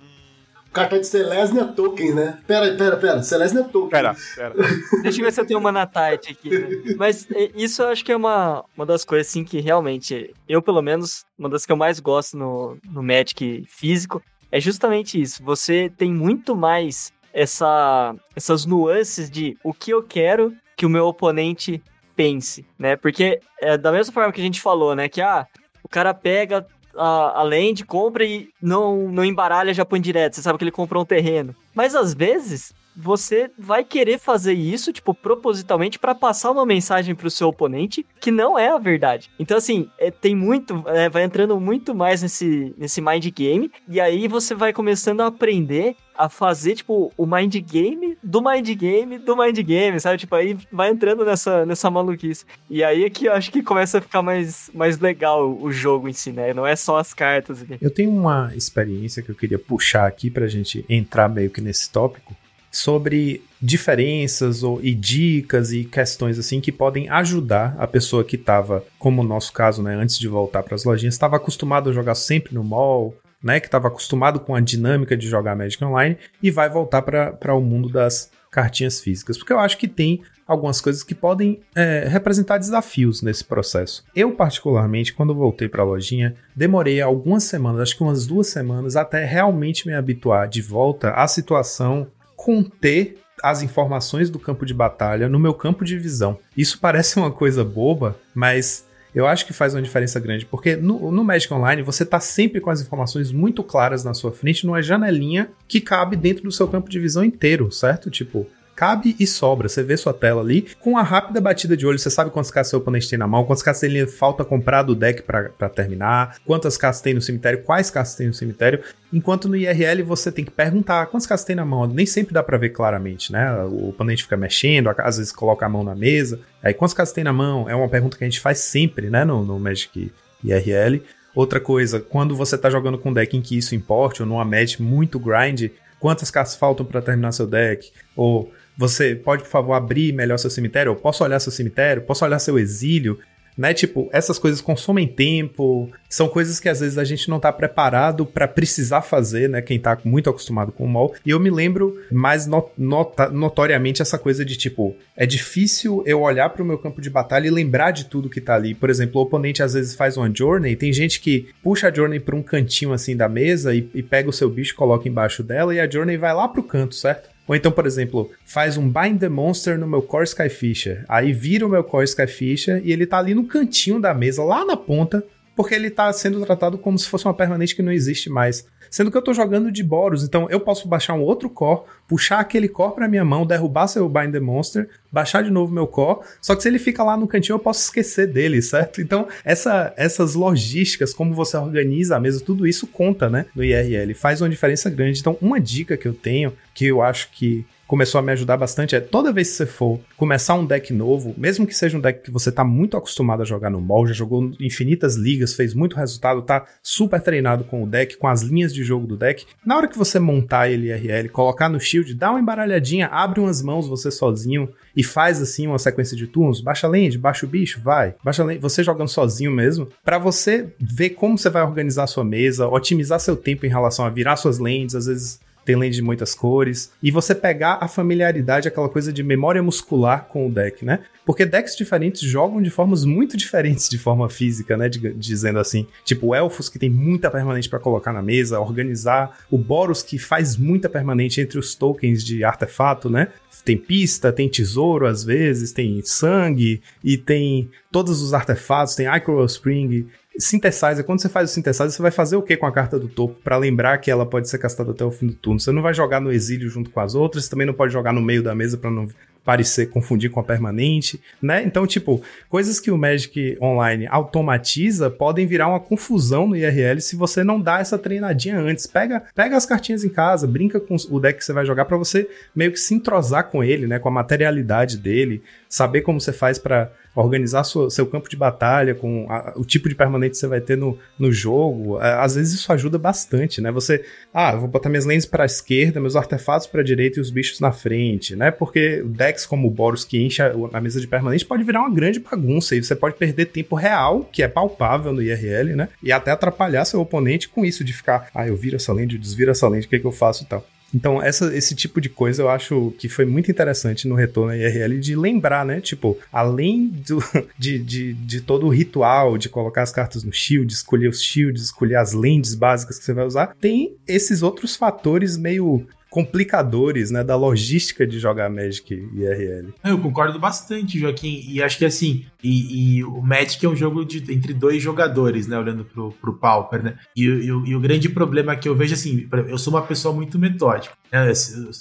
Hum, Carta de Celestia Token, né? Pera, pera, pera. Celestia Token. pera, pera. Deixa eu ver se eu tenho uma na tight aqui. né? Mas é, isso eu acho que é uma, uma das coisas assim que realmente, eu pelo menos, uma das que eu mais gosto no, no Magic físico é justamente isso. Você tem muito mais essa, essas nuances de o que eu quero que o meu oponente pense, né? Porque é da mesma forma que a gente falou, né? Que ah, o cara pega a, a land, compra e não, não embaralha, põe direto. Você sabe que ele comprou um terreno. Mas às vezes você vai querer fazer isso, tipo, propositalmente para passar uma mensagem pro seu oponente que não é a verdade. Então, assim, é, tem muito, é, vai entrando muito mais nesse, nesse mind game, e aí você vai começando a aprender a fazer, tipo, o mind game do mind game do mind game, sabe? Tipo, aí vai entrando nessa, nessa maluquice. E aí é que eu acho que começa a ficar mais, mais legal o jogo em si, né? Não é só as cartas. Aqui. Eu tenho uma experiência que eu queria puxar aqui pra gente entrar meio que nesse tópico sobre diferenças ou, e dicas e questões assim que podem ajudar a pessoa que estava, como o nosso caso, né, antes de voltar para as lojinhas, estava acostumado a jogar sempre no mall, né, que estava acostumado com a dinâmica de jogar Magic Online e vai voltar para o mundo das cartinhas físicas, porque eu acho que tem algumas coisas que podem é, representar desafios nesse processo. Eu, particularmente, quando voltei para a lojinha, demorei algumas semanas, acho que umas duas semanas, até realmente me habituar de volta à situação conter as informações do campo de batalha no meu campo de visão. Isso parece uma coisa boba, mas eu acho que faz uma diferença grande, porque no, no Magic Online você está sempre com as informações muito claras na sua frente, numa janelinha que cabe dentro do seu campo de visão inteiro, certo? Tipo, cabe e sobra. Você vê sua tela ali, com a rápida batida de olho, você sabe quantas cartas seu oponente tem na mão, quantas cartas ele falta comprar do deck para terminar, quantas cartas tem no cemitério, quais cartas tem no cemitério. Enquanto no IRL você tem que perguntar quantas cartas tem na mão. Nem sempre dá para ver claramente, né? O oponente fica mexendo, às vezes coloca a mão na mesa. Aí quantas cartas tem na mão? É uma pergunta que a gente faz sempre, né? No, no Magic IRL. Outra coisa, quando você tá jogando com um deck em que isso importe, ou numa match muito grind, quantas cartas faltam para terminar seu deck? Ou você pode, por favor, abrir melhor seu cemitério? Eu posso olhar seu cemitério? Posso olhar seu exílio? Né? Tipo, essas coisas consomem tempo, são coisas que às vezes a gente não tá preparado para precisar fazer, né? Quem tá muito acostumado com o mall. E eu me lembro mais not notoriamente essa coisa de tipo, é difícil eu olhar para o meu campo de batalha e lembrar de tudo que tá ali. Por exemplo, o oponente às vezes faz uma journey, tem gente que puxa a journey para um cantinho assim da mesa e, e pega o seu bicho, coloca embaixo dela e a journey vai lá pro canto, certo? Ou então, por exemplo, faz um Bind the Monster no meu Core Skyfisher. Aí vira o meu Core Skyfisher e ele tá ali no cantinho da mesa, lá na ponta, porque ele tá sendo tratado como se fosse uma permanente que não existe mais. Sendo que eu tô jogando de Boros, então eu posso baixar um outro core, puxar aquele core pra minha mão, derrubar seu Bind the Monster, baixar de novo meu core, só que se ele fica lá no cantinho eu posso esquecer dele, certo? Então, essa, essas logísticas, como você organiza a mesa, tudo isso conta, né, no IRL, faz uma diferença grande. Então, uma dica que eu tenho, que eu acho que começou a me ajudar bastante é toda vez que você for começar um deck novo, mesmo que seja um deck que você tá muito acostumado a jogar no mall, já jogou infinitas ligas, fez muito resultado, tá super treinado com o deck, com as linhas de jogo do deck, na hora que você montar ele IRL, colocar no shield, dá uma embaralhadinha, abre umas mãos você sozinho e faz assim uma sequência de turnos, baixa land, baixa o bicho, vai. Baixa land, você jogando sozinho mesmo, para você ver como você vai organizar a sua mesa, otimizar seu tempo em relação a virar suas lands, às vezes tem de muitas cores, e você pegar a familiaridade, aquela coisa de memória muscular com o deck, né? Porque decks diferentes jogam de formas muito diferentes de forma física, né? De, dizendo assim, tipo elfos que tem muita permanente para colocar na mesa, organizar o Boros que faz muita permanente entre os tokens de artefato, né? Tem pista, tem tesouro às vezes, tem sangue e tem todos os artefatos, tem Icro Spring. Synthesizer, quando você faz o Synthesizer, você vai fazer o que com a carta do topo para lembrar que ela pode ser castada até o fim do turno? Você não vai jogar no exílio junto com as outras, você também não pode jogar no meio da mesa para não parecer confundir com a permanente, né? Então, tipo, coisas que o Magic Online automatiza podem virar uma confusão no IRL se você não dá essa treinadinha antes. Pega, pega as cartinhas em casa, brinca com o deck que você vai jogar para você meio que se entrosar com ele, né, com a materialidade dele, saber como você faz para organizar sua, seu campo de batalha, com a, o tipo de permanente que você vai ter no, no jogo. É, às vezes isso ajuda bastante, né? Você, ah, vou botar minhas lentes para a esquerda, meus artefatos para a direita e os bichos na frente, né? Porque decks como o Boros que enche a, a, mesa de permanente pode virar uma grande bagunça e você pode perder tempo real, que é palpável no IRL, né? E até atrapalhar seu oponente com isso de ficar, ah, eu viro essa lente, eu desviro essa lente, o que, é que eu faço e tal. Então, essa, esse tipo de coisa eu acho que foi muito interessante no retorno IRL de lembrar, né? Tipo, além do, de, de, de todo o ritual de colocar as cartas no shield, escolher os shields, escolher as lentes básicas que você vai usar, tem esses outros fatores meio complicadores, né, da logística de jogar Magic IRL. Eu concordo bastante, Joaquim, e acho que assim, E, e, o Magic é um jogo de, entre dois jogadores, né? Olhando pro, pro Pauper, né? E, e, e, o grande problema que eu vejo, assim, eu sou uma pessoa muito metódica, né?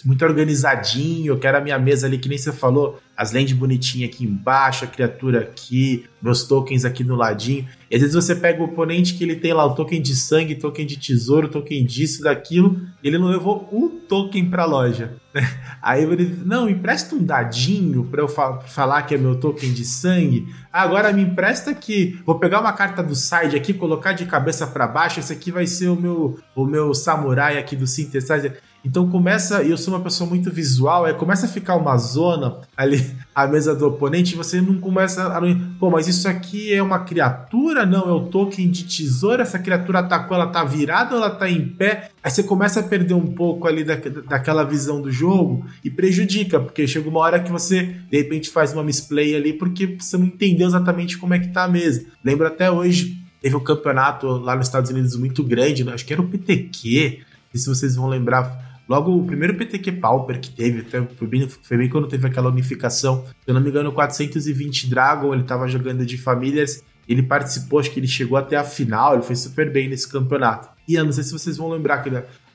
muito organizadinho, eu quero a minha mesa ali, que nem você falou, as lentes bonitinhas aqui embaixo, a criatura aqui, meus tokens aqui no ladinho. E às vezes você pega o oponente que ele tem lá o token de sangue, token de tesouro, token disso, daquilo, ele não levou um token pra loja. Aí ele, não, empresta um dadinho pra eu fa falar que é meu token de sangue. Agora me empresta aqui, vou pegar uma carta do side aqui, colocar de cabeça para baixo, esse aqui vai ser o meu, o meu samurai aqui do Synthesizer. Então começa, e eu sou uma pessoa muito visual, é começa a ficar uma zona ali a mesa do oponente, você não começa a pô, mas isso aqui é uma criatura? Não, é o token de tesoura, essa criatura atacou, ela tá virada ou ela tá em pé? Aí você começa a perder um pouco ali da, daquela visão do jogo e prejudica, porque chega uma hora que você de repente faz uma misplay ali porque você não entendeu exatamente como é que tá a mesa. Lembro até hoje, teve um campeonato lá nos Estados Unidos muito grande, né? acho que era o PTQ, se vocês vão lembrar, Logo, o primeiro PTQ Pauper que teve, foi bem, foi bem quando teve aquela unificação, se eu não me engano, 420 Dragon, ele estava jogando de famílias, ele participou, acho que ele chegou até a final, ele foi super bem nesse campeonato. E eu não sei se vocês vão lembrar que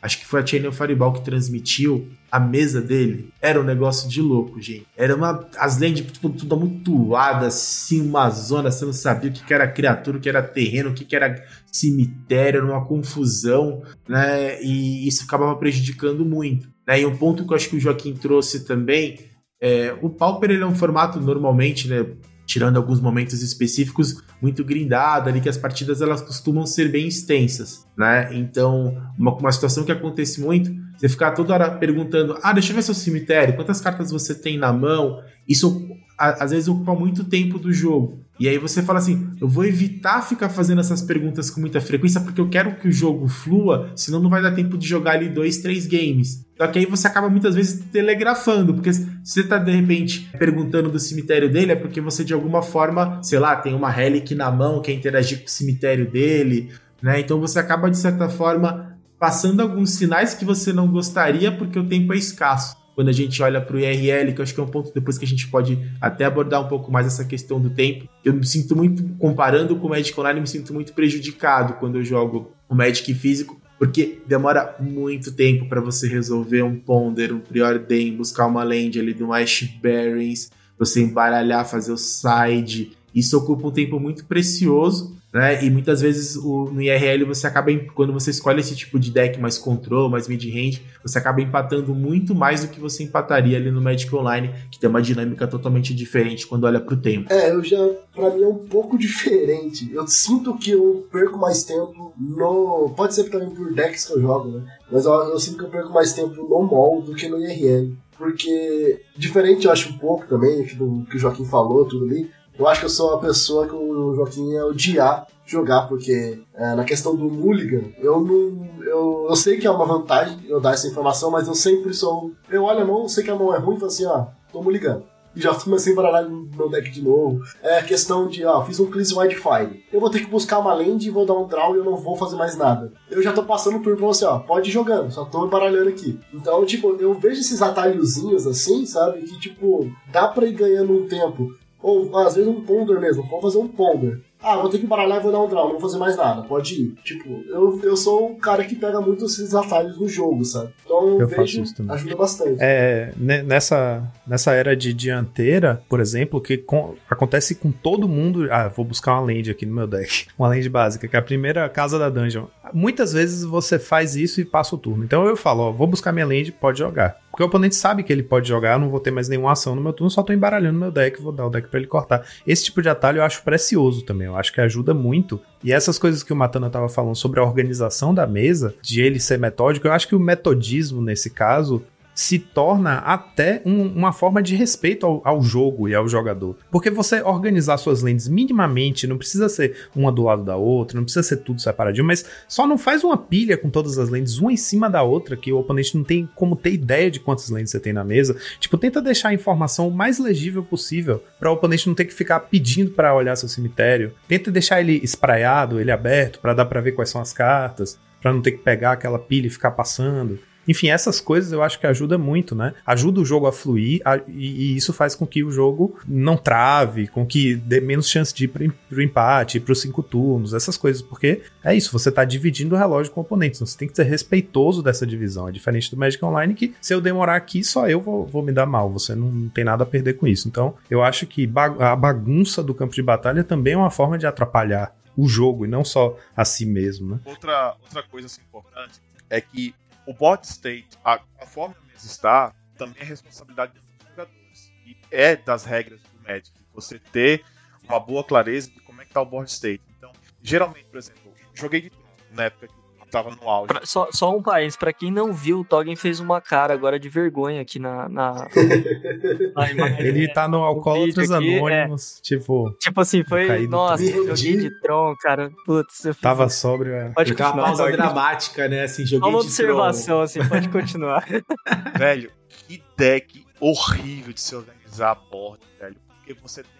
acho que foi a Channel Fireball que transmitiu a mesa dele. Era um negócio de louco, gente. Era uma. As lentes, tipo, tudo amontoado, assim, uma zona, você não sabia o que, que era criatura, o que era terreno, o que, que era cemitério, era uma confusão, né? E isso acabava prejudicando muito. Né? E um ponto que eu acho que o Joaquim trouxe também. É, o Pauper ele é um formato normalmente, né? Tirando alguns momentos específicos, muito grindado ali, que as partidas elas costumam ser bem extensas, né? Então, uma, uma situação que acontece muito, você ficar toda hora perguntando, ah, deixa eu ver seu cemitério, quantas cartas você tem na mão, isso às vezes ocupa muito tempo do jogo. E aí você fala assim: eu vou evitar ficar fazendo essas perguntas com muita frequência porque eu quero que o jogo flua, senão não vai dar tempo de jogar ali dois, três games. Só que aí você acaba muitas vezes telegrafando, porque se você tá de repente perguntando do cemitério dele, é porque você de alguma forma, sei lá, tem uma relic na mão, quer interagir com o cemitério dele, né? Então você acaba de certa forma passando alguns sinais que você não gostaria porque o tempo é escasso quando a gente olha para o IRL, que eu acho que é um ponto depois que a gente pode até abordar um pouco mais essa questão do tempo. Eu me sinto muito, comparando com o Magic Online, me sinto muito prejudicado quando eu jogo o Magic físico, porque demora muito tempo para você resolver um Ponder, um Preordain, buscar uma land ali do Ash Barrens, você embaralhar, fazer o side. Isso ocupa um tempo muito precioso né? E muitas vezes o, no IRL você acaba, quando você escolhe esse tipo de deck mais control, mais mid-range, você acaba empatando muito mais do que você empataria ali no Magic Online, que tem uma dinâmica totalmente diferente quando olha pro tempo. É, eu já, pra mim é um pouco diferente. Eu sinto que eu perco mais tempo no. Pode ser também por decks que eu jogo, né? Mas eu, eu sinto que eu perco mais tempo no MOL do que no IRL. Porque, diferente eu acho um pouco também, do que o Joaquim falou, tudo ali, eu acho que eu sou uma pessoa que o Joaquim ia odiar jogar, porque é, na questão do Mulligan, eu não. Eu, eu sei que é uma vantagem eu dar essa informação, mas eu sempre sou. Eu olho a mão, sei que a mão é ruim e falo assim, ó, tô mulligando. E já comecei a baralhar meu deck de novo. É questão de, ó, fiz um Cleanse Wildfire. Eu vou ter que buscar uma land e vou dar um draw e eu não vou fazer mais nada. Eu já tô passando por pra você, ó, pode ir jogando, só tô baralhando aqui. Então, tipo, eu vejo esses atalhozinhos assim, sabe? Que, tipo, dá pra ir ganhando um tempo. Ou às vezes um ponder mesmo, vamos fazer um ponder. Ah, vou ter que baralhar e vou dar um draw, não vou fazer mais nada, pode ir. Tipo, eu, eu sou um cara que pega muito esses atalhos no jogo, sabe? Então eu vejo, ajuda bastante. É, nessa, nessa era de dianteira, por exemplo, que com, acontece com todo mundo. Ah, vou buscar uma land aqui no meu deck. Uma land básica, que é a primeira casa da dungeon. Muitas vezes você faz isso e passa o turno. Então eu falo, ó, vou buscar minha land, pode jogar. Porque o oponente sabe que ele pode jogar, eu não vou ter mais nenhuma ação no meu turno, só tô embaralhando meu deck, vou dar o deck para ele cortar. Esse tipo de atalho eu acho precioso também, eu acho que ajuda muito. E essas coisas que o Matana tava falando sobre a organização da mesa, de ele ser metódico, eu acho que o metodismo nesse caso se torna até um, uma forma de respeito ao, ao, jogo e ao jogador. Porque você organizar suas lentes minimamente, não precisa ser uma do lado da outra, não precisa ser tudo separadinho, mas só não faz uma pilha com todas as lentes, uma em cima da outra, que o oponente não tem como ter ideia de quantas lentes você tem na mesa. Tipo, tenta deixar a informação o mais legível possível, para o oponente não ter que ficar pedindo para olhar seu cemitério. Tenta deixar ele espraiado, ele aberto, para dar para ver quais são as cartas, para não ter que pegar aquela pilha e ficar passando. Enfim, essas coisas eu acho que ajuda muito, né? Ajuda o jogo a fluir a, e, e, isso faz com que o jogo não trave, com que dê menos chance de ir pro, pro empate, pros cinco turnos, essas coisas, porque é isso, você tá dividindo o relógio com oponentes, então você tem que ser respeitoso dessa divisão. É diferente do Magic Online que se eu demorar aqui, só eu vou, vou me dar mal, você não, não tem nada a perder com isso. Então, eu acho que a bagunça do campo de batalha também é uma forma de atrapalhar o jogo e não só a si mesmo, né? Outra, outra coisa assim, importante é que o board state, a, a mesa está, também é responsabilidade dos jogadores. E é das regras do Magic você ter uma boa clareza de como é que está o board state. Então, geralmente, por exemplo, joguei de na época que tava no auge. Pra, só, só um país, pra quem não viu, o Toggen fez uma cara agora de vergonha aqui na. na, na imagem, Ele tá no Alcoólatras Anônimos, é. tipo. Tipo assim, foi. Nossa, joguei de Tron, cara. Putz, eu Tava sóbrio, é. Pode Ficar continuar. Uma pausa dramática, né? Assim, joguei uma observação, assim, pode continuar. velho, que deck horrível de se organizar a board, velho. Porque você tem.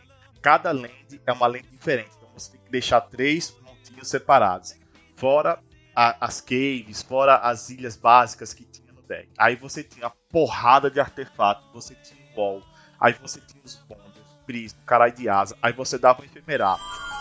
Cada land é uma land diferente. Então você tem que deixar três montinhos separados. Fora a, as caves, fora as ilhas básicas que tinha no deck. Aí você tinha a porrada de artefato, você tinha o wall, aí você tinha os bônus, prisma, caralho de asa, aí você dava o efemerar.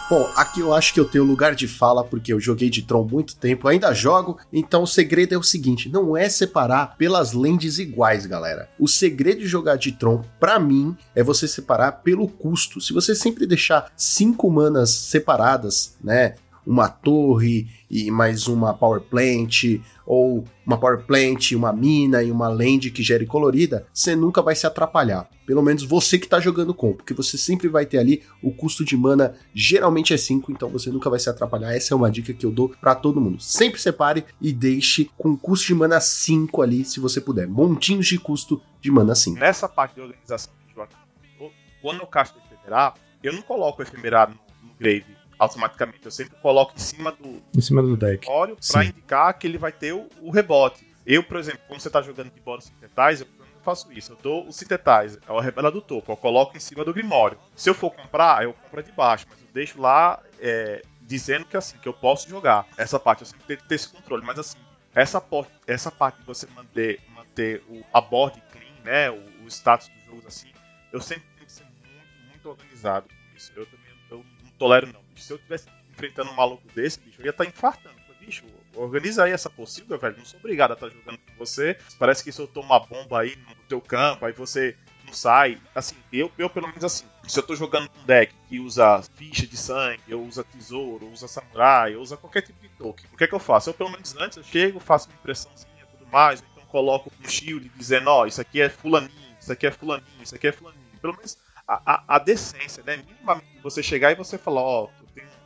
Bom, aqui eu acho que eu tenho lugar de fala porque eu joguei de Tron muito tempo, ainda jogo, então o segredo é o seguinte, não é separar pelas lentes iguais, galera. O segredo de jogar de Tron, para mim, é você separar pelo custo. Se você sempre deixar cinco manas separadas, né, uma torre e mais uma power plant, ou uma power plant, uma mina e uma land que gere colorida, você nunca vai se atrapalhar. Pelo menos você que está jogando com, porque você sempre vai ter ali o custo de mana, geralmente é 5, então você nunca vai se atrapalhar. Essa é uma dica que eu dou para todo mundo. Sempre separe e deixe com custo de mana 5 ali, se você puder. Montinhos de custo de mana 5. Nessa parte de organização, quando eu casto efemerar, eu não coloco efemerar no grave automaticamente. Eu sempre coloco em cima do, em cima do deck para indicar que ele vai ter o, o, rebote. Eu, por exemplo, quando você está jogando de bola Synthetizer, eu não faço isso. Eu dou o Synthetizer, é o rebela do topo, eu coloco em cima do Grimório. Se eu for comprar, eu compro de baixo, mas eu deixo lá é, dizendo que assim, que eu posso jogar. Essa parte eu sempre tenho que ter esse controle, mas assim, essa, essa parte de você manter, manter o, a board clean, né, o, o status dos jogos assim, eu sempre tenho que ser muito, muito organizado com isso. Eu também eu não tolero não se eu tivesse enfrentando um maluco desse, bicho, eu ia estar tá infartando. Bicho, organiza aí essa possível, velho. Não sou obrigado a estar tá jogando com você. Parece que se eu uma bomba aí no teu campo, aí você não sai. Assim, eu, eu pelo menos assim, se eu tô jogando um deck que usa ficha de sangue, eu usa tesouro, usa samurai, eu usa qualquer tipo de token, o que é que eu faço? Eu pelo menos antes eu chego, faço uma impressãozinha e tudo mais, então coloco um shield dizendo, ó, oh, isso aqui é fulaninho, isso aqui é fulaninho, isso aqui é fulaninho. Pelo menos a, a, a decência, né? Minimamente você chegar e você falar, ó, oh, eu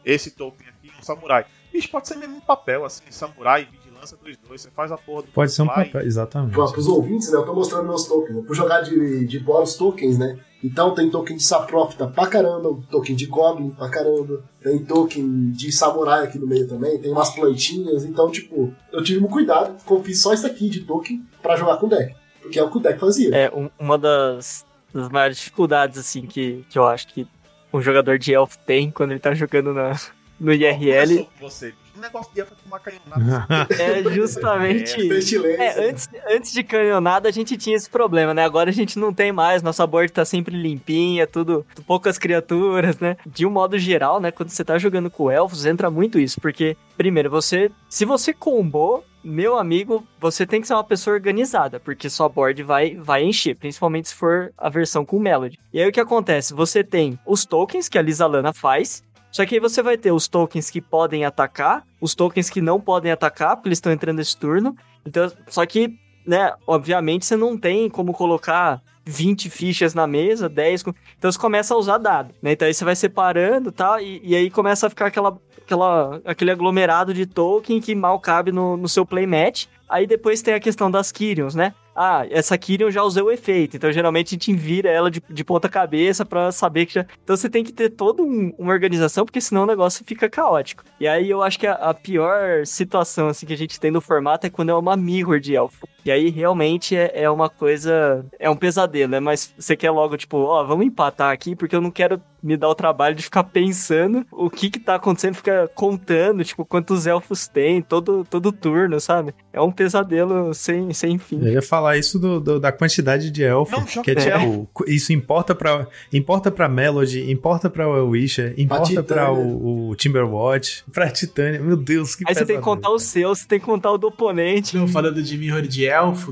esse token aqui, um samurai. Bicho, pode ser mesmo um papel, assim, samurai, vigilância 2-2, você faz a porra do Pode ser um papel, exatamente. Para os ouvintes, né, eu tô mostrando meus tokens. Eu vou jogar de, de Boros tokens, né? Então tem token de Saprofita pra caramba, token de Goblin pra caramba, tem token de Samurai aqui no meio também, tem umas plantinhas, então, tipo, eu tive um cuidado, fiz só isso aqui de token para jogar com o deck. Porque é o que o deck fazia. É, um, uma das, das maiores dificuldades, assim, que, que eu acho que um jogador de elf tem quando ele tá jogando na, no IRL. Você, o negócio de é tomar canhonada. é justamente. É, é, antes, antes de canhonada a gente tinha esse problema, né? Agora a gente não tem mais, nossa board tá sempre limpinha, tudo, poucas criaturas, né? De um modo geral, né? Quando você tá jogando com elfos, entra muito isso, porque, primeiro, você. Se você combou, meu amigo, você tem que ser uma pessoa organizada, porque sua board vai, vai encher, principalmente se for a versão com Melody. E aí o que acontece? Você tem os tokens que a Lisa Lana faz, só que aí você vai ter os tokens que podem atacar, os tokens que não podem atacar, porque eles estão entrando nesse turno. Então, só que, né, obviamente você não tem como colocar 20 fichas na mesa, 10. Então você começa a usar dado, né? Então aí você vai separando tá? e, e aí começa a ficar aquela, aquela, aquele aglomerado de token que mal cabe no, no seu playmatch. Aí depois tem a questão das Kyrions, né? Ah, essa Kyrion já usei o efeito, então geralmente a gente vira ela de, de ponta cabeça para saber que já... Então você tem que ter toda um, uma organização, porque senão o negócio fica caótico. E aí eu acho que a, a, pior situação assim que a gente tem no formato é quando é uma mirror de elfo. E aí realmente é, é uma coisa. É um pesadelo, né? Mas você quer logo, tipo, ó, vamos empatar aqui, porque eu não quero me dar o trabalho de ficar pensando o que que tá acontecendo, fica contando, tipo, quantos elfos tem, todo, todo turno, sabe? É um pesadelo sem, sem fim. Eu ia falar isso do, do da quantidade de elfos, que é tipo, isso importa pra, importa pra Melody, importa pra Wisher, importa pra, o, o Timberwatch, pra Titânia, meu Deus, que Aí você tem que contar o seu, você tem que contar o do oponente. Não, falando de Mirror de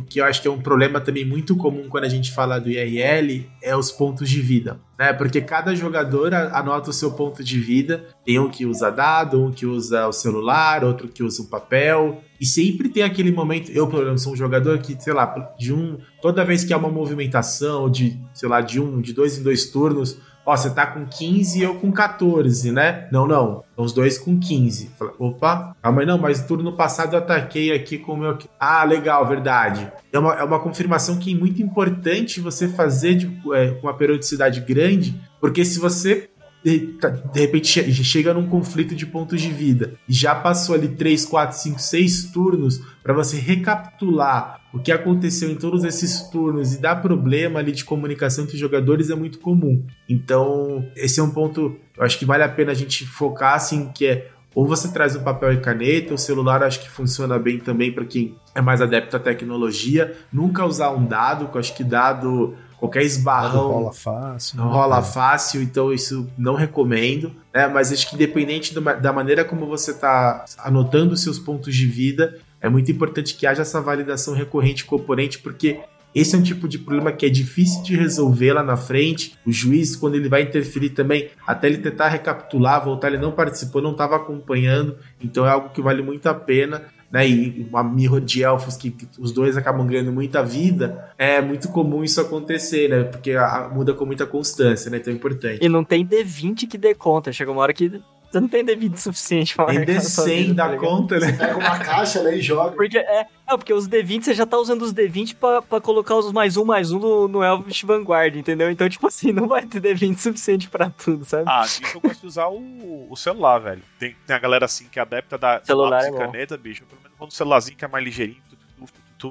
Que eu acho que é um problema também muito comum quando a gente fala do IRL, é os pontos de vida né? Porque cada jogador anota o seu ponto de vida. Tem um que usa dado, um que usa o celular, outro que usa o papel. E sempre tem aquele momento. Eu, por exemplo, sou um jogador que, sei lá, de um. Toda vez que há uma movimentação, de, sei lá, de um, de dois em dois turnos, ó, você tá com 15 e eu com 14, né? Não, não. Os dois com 15. Fala, Opa, calma aí, não, mas no turno passado eu ataquei aqui com o meu. Ah, legal, verdade. É uma, é uma confirmação que é muito importante você fazer de, é, com uma periodicidade grande, porque se você de, de, repente chega num conflito de pontos de vida e já passou ali 3, 4, 5, 6 turnos para você recapitular o que aconteceu em todos esses turnos e dar problema ali de comunicação entre os jogadores é muito comum. Então, esse é um ponto, eu acho que vale a pena a gente focar assim, que é ou você traz um papel e caneta, o celular acho que funciona bem também para quem é mais adepto à tecnologia. Nunca usar um dado, que eu acho que dado qualquer esbarrão rola fácil, não rola é. fácil, então isso não recomendo. Né? Mas acho que independente da maneira como você está anotando os seus pontos de vida, é muito importante que haja essa validação recorrente com o oponente, porque esse é um tipo de problema que é difícil de resolver lá na frente. O juiz, quando ele vai interferir também, até ele tentar recapitular, voltar, ele não participou, não estava acompanhando. Então é algo que vale muito a pena. Né, e uma mirror de elfos que, os dois acabam ganhando muita vida, é muito comum isso acontecer, né? Porque a, muda com muita constância, né? Então é importante. E não tem D20 que dê conta. Chega uma hora que você não tem D20 suficiente pra marcar. Tem D100 da tá conta, né? Você pega uma caixa, né, e joga. Porque, é, é, porque os D20 você já tá usando os D20 pra, pra colocar os mais um, mais um no, no Elvish Vanguard, entendeu? Então, tipo assim, não vai ter D20 suficiente pra tudo, sabe? Ah, disso eu gosto de usar o, o celular, velho. Tem, tem a galera assim que é adepta da celular é caneta, bicho. Pelo menos vou no celularzinho que é mais ligeirinho,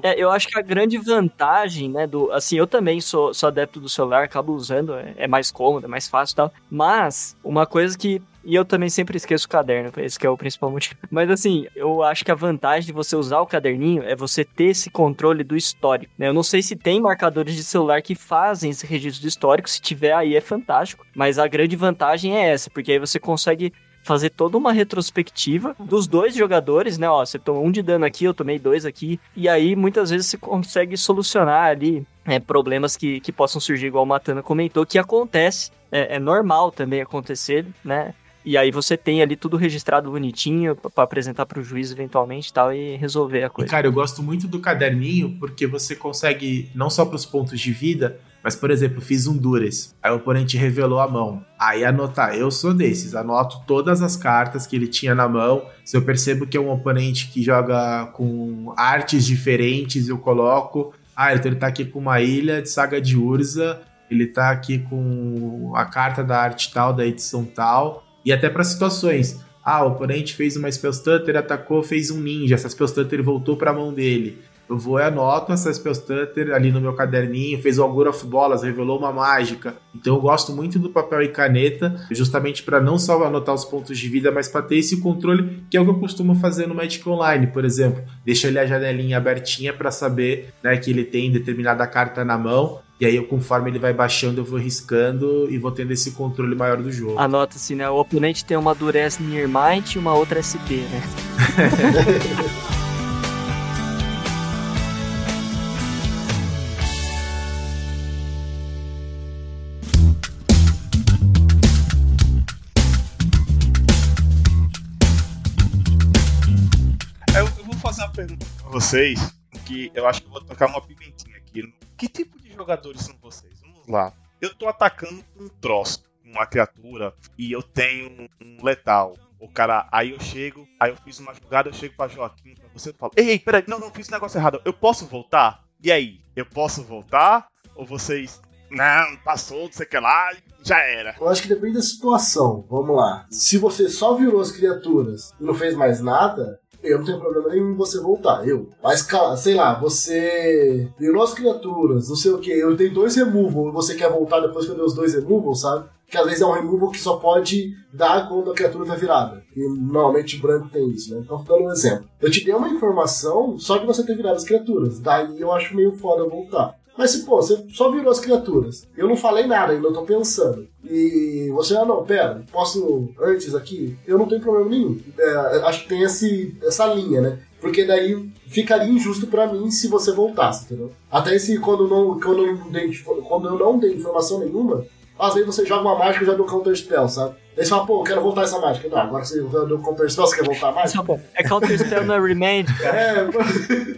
é, eu acho que a grande vantagem, né, do. Assim, eu também sou, sou adepto do celular, acabo usando, é, é mais cômodo, é mais fácil e tal. Mas, uma coisa que e eu também sempre esqueço o caderno, esse que é o principal motivo. Mas assim, eu acho que a vantagem de você usar o caderninho é você ter esse controle do histórico. Né? Eu não sei se tem marcadores de celular que fazem esse registro do histórico, se tiver aí é fantástico. Mas a grande vantagem é essa, porque aí você consegue fazer toda uma retrospectiva dos dois jogadores, né? Ó, você tomou um de dano aqui, eu tomei dois aqui. E aí, muitas vezes, você consegue solucionar ali é, problemas que, que possam surgir, igual o Matana comentou, que acontece. É, é normal também acontecer, né? E aí você tem ali tudo registrado bonitinho para apresentar para o juiz eventualmente e tal e resolver a coisa. E cara, eu gosto muito do caderninho porque você consegue não só para os pontos de vida, mas por exemplo, fiz um Dures, aí o oponente revelou a mão. Aí anotar, eu sou desses, anoto todas as cartas que ele tinha na mão. Se eu percebo que é um oponente que joga com artes diferentes, eu coloco. Ah, então ele tá aqui com uma ilha de saga de Urza, ele tá aqui com a carta da arte tal, da edição tal e até para situações. Ah, o oponente fez uma Spell Stutter, atacou, fez um ninja. Essa Spell Stutter voltou para a mão dele. Eu vou e anoto essa Spell Stutter ali no meu caderninho. Fez o Augur of Bolas, revelou uma mágica. Então eu gosto muito do papel e caneta, justamente para não só anotar os pontos de vida, mas para ter esse controle, que é o que eu costumo fazer no Magic Online, por exemplo. Deixa ele a janelinha abertinha para saber né, que ele tem determinada carta na mão e aí, conforme ele vai baixando, eu vou riscando e vou tendo esse controle maior do jogo. Anota-se, né? O oponente tem uma Durez Nearmind e uma outra SP, né? pergunta pra vocês, que eu acho que eu vou tocar uma pimentinha aqui. Que tipo de jogadores são vocês? Vamos lá. Eu tô atacando um troço, uma criatura, e eu tenho um letal. O cara, aí eu chego, aí eu fiz uma jogada, eu chego pra Joaquim, pra você e falo: Ei, ei, peraí, não, não fiz negócio errado. Eu posso voltar? E aí? Eu posso voltar? Ou vocês. Não, passou, não sei o que lá, já era. Eu acho que depende da situação. Vamos lá. Se você só virou as criaturas e não fez mais nada, eu não tenho problema nenhum em você voltar, eu. Mas, sei lá, você virou as criaturas, não sei o que, eu dei dois removal, você quer voltar depois que eu dei os dois removal, sabe? Que às vezes é um removal que só pode dar quando a criatura tá virada. E normalmente branco tem isso, né? Então, dando um exemplo. Eu te dei uma informação só de você ter virado as criaturas. Daí eu acho meio foda voltar. Mas se, pô, você só virou as criaturas. Eu não falei nada ainda, eu tô pensando. E você, ah, não, pera, posso antes aqui? Eu não tenho problema nenhum. É, acho que tem esse, essa linha, né? Porque daí ficaria injusto para mim se você voltasse, entendeu? Até se quando, não, quando, eu não dei, quando eu não dei informação nenhuma, às vezes você joga uma mágica e já deu counter spell, sabe? Aí você fala, pô, eu quero voltar essa mágica. Não, agora você deu counter spell, você quer voltar a mágica? É counter spell é remand, cara. É,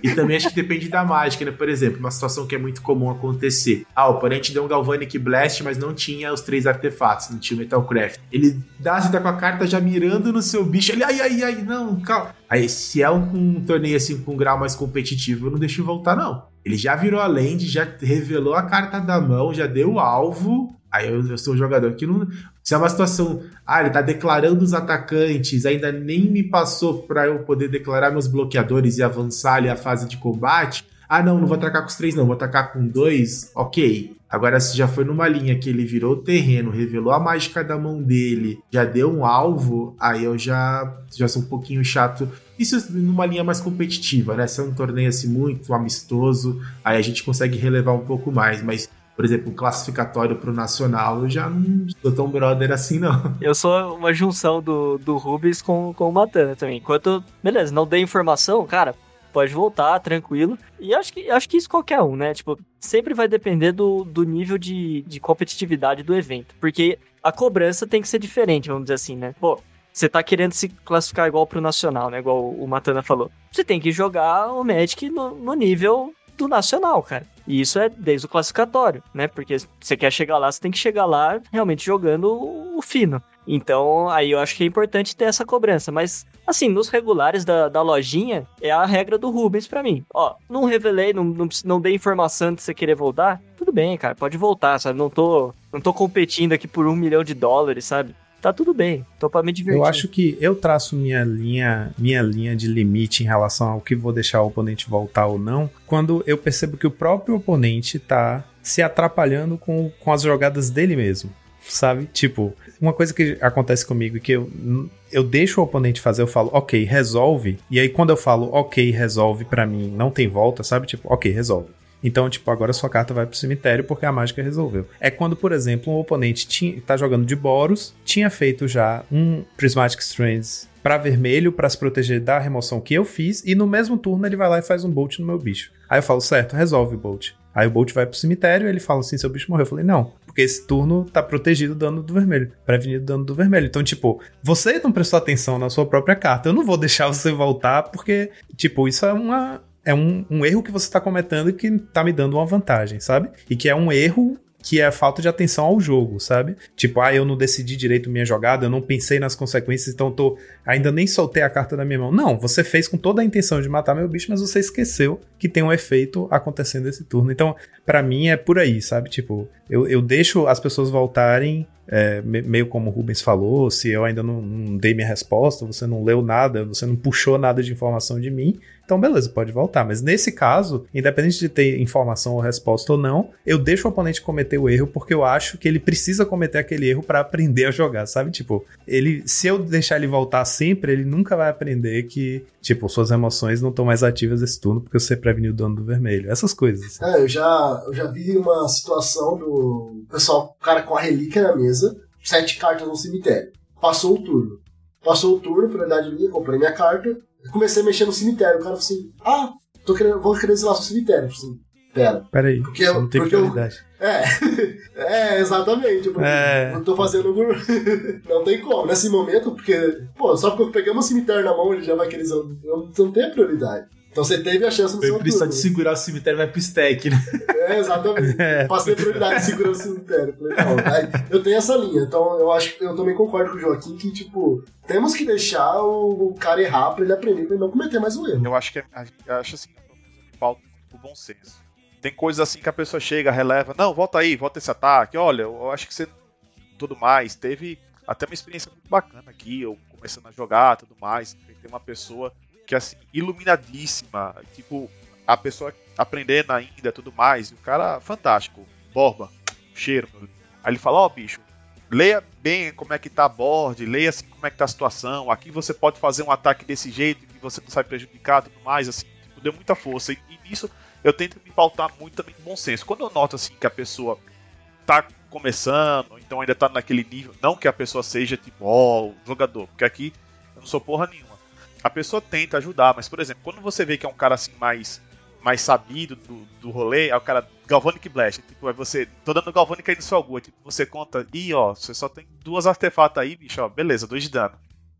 e também acho que depende da mágica, né? Por exemplo, uma situação que é muito comum acontecer. Ah, o oponente deu um Galvanic Blast, mas não tinha os três artefatos, não tinha o Metalcraft. Ele dá, você tá com a carta já mirando no seu bicho. Ele, ai, ai, ai, não, calma. Aí, se é um, um torneio assim com um grau mais competitivo, eu não deixo voltar, não. Ele já virou a land, já revelou a carta da mão, já deu o alvo. Aí eu, eu sou um jogador que não. Se é uma situação, ah, ele tá declarando os atacantes, ainda nem me passou para eu poder declarar meus bloqueadores e avançar ali a fase de combate. Ah, não, não vou atacar com os três, não, vou atacar com dois. Ok. Agora, se já foi numa linha que ele virou o terreno, revelou a mágica da mão dele, já deu um alvo, aí eu já, já sou um pouquinho chato. Isso numa linha mais competitiva, né? Se é um torneio assim muito amistoso, aí a gente consegue relevar um pouco mais. Mas por exemplo, um classificatório pro Nacional, eu já não sou tão brother assim, não. Eu sou uma junção do, do Rubens com, com o Matana também. Enquanto, beleza, não dei informação, cara, pode voltar, tranquilo. E acho que, acho que isso qualquer um, né? Tipo, sempre vai depender do, do nível de, de competitividade do evento. Porque a cobrança tem que ser diferente, vamos dizer assim, né? Pô, você tá querendo se classificar igual pro Nacional, né? Igual o Matana falou. Você tem que jogar o Magic no, no nível do Nacional, cara. E isso é desde o classificatório, né? Porque você quer chegar lá, você tem que chegar lá realmente jogando o fino. Então, aí eu acho que é importante ter essa cobrança. Mas, assim, nos regulares da, da lojinha, é a regra do Rubens para mim. Ó, não revelei, não, não, não dei informação de você querer voltar. Tudo bem, cara, pode voltar, sabe? Não tô, não tô competindo aqui por um milhão de dólares, sabe? Tá tudo bem. Tô pra me divertir. Eu acho que eu traço minha linha, minha linha de limite em relação ao que vou deixar o oponente voltar ou não, quando eu percebo que o próprio oponente tá se atrapalhando com, com as jogadas dele mesmo. Sabe? Tipo, uma coisa que acontece comigo que eu, eu deixo o oponente fazer, eu falo, ok, resolve. E aí, quando eu falo, ok, resolve, para mim não tem volta, sabe? Tipo, ok, resolve. Então, tipo, agora sua carta vai pro cemitério porque a mágica resolveu. É quando, por exemplo, um oponente tinha, tá jogando de Boros, tinha feito já um Prismatic Strands para vermelho para se proteger da remoção que eu fiz, e no mesmo turno ele vai lá e faz um Bolt no meu bicho. Aí eu falo, certo, resolve o Bolt. Aí o Bolt vai pro cemitério ele fala assim: seu bicho morreu. Eu falei, não, porque esse turno tá protegido do dano do vermelho, prevenido do dano do vermelho. Então, tipo, você não prestou atenção na sua própria carta. Eu não vou deixar você voltar, porque, tipo, isso é uma, é um, um erro que você está cometendo que está me dando uma vantagem, sabe? E que é um erro que é a falta de atenção ao jogo, sabe? Tipo, ah, eu não decidi direito minha jogada, eu não pensei nas consequências, então tô ainda nem soltei a carta da minha mão. Não, você fez com toda a intenção de matar meu bicho, mas você esqueceu que tem um efeito acontecendo esse turno. Então, para mim é por aí, sabe? Tipo, eu, eu deixo as pessoas voltarem é, meio como o Rubens falou, se eu ainda não, não, dei minha resposta, você não leu nada, você não puxou nada de informação de mim, então beleza, pode voltar. Mas nesse caso, independente de ter informação ou resposta ou não, eu deixo o oponente cometer o erro porque eu acho que ele precisa cometer aquele erro para aprender a jogar, sabe? Tipo, ele, se eu deixar ele voltar sempre, ele nunca vai aprender que, tipo, suas emoções não estão mais ativas esse turno porque você preveniu o dano do vermelho. Essas coisas. É, eu já, eu já vi uma situação do pessoal, o cara com a relíquia na mesa sete cartas no cemitério. Passou o turno. Passou o turno, prioridade minha, comprei minha carta, comecei a mexer no cemitério. O cara falou assim: Ah, tô querendo, vou querer zelar seu cemitério. Eu falei assim, pera. Peraí, porque eu, não tem porque prioridade. Eu, é, é, exatamente. Porque é. eu tô fazendo. não tem como. Nesse momento, porque, pô, só porque eu peguei um cemitério na mão, ele já vai querer. Eu não tenho prioridade. Então você teve a chance no seu turno. só de segurar o cemitério vai pro stack, né? É, exatamente. É. Passei a prioridade de segurar o cemitério. Falei, não, eu tenho essa linha. Então eu acho eu também concordo com o Joaquim que, tipo, temos que deixar o, o cara errar pra ele aprender, pra ele não cometer mais um erro. Eu acho que é, eu acho assim, falta o bom senso. Tem coisas assim que a pessoa chega, releva, não, volta aí, volta esse ataque, olha, eu acho que você. Tudo mais. Teve até uma experiência muito bacana aqui, eu começando a jogar tudo mais. Tem uma pessoa que assim, iluminadíssima. Tipo, a pessoa aprendendo ainda tudo mais. E o cara, fantástico. Borba, cheiro. Aí ele fala: Ó, oh, bicho, leia bem como é que tá a board, leia assim como é que tá a situação. Aqui você pode fazer um ataque desse jeito que você não sai prejudicado e tudo mais. Assim, tipo, deu muita força. E, e nisso eu tento me pautar muito também no bom senso. Quando eu noto assim que a pessoa tá começando, então ainda tá naquele nível, não que a pessoa seja tipo, ó, oh, jogador, porque aqui eu não sou porra nenhuma. A pessoa tenta ajudar, mas por exemplo, quando você vê que é um cara assim mais mais sabido do, do rolê, é o cara Galvanic Blast, tipo, é você, tô dando Galvanic aí no seu Algu, tipo, você conta, ih, ó, você só tem duas artefatos aí, bicho, ó, beleza, dois de dano.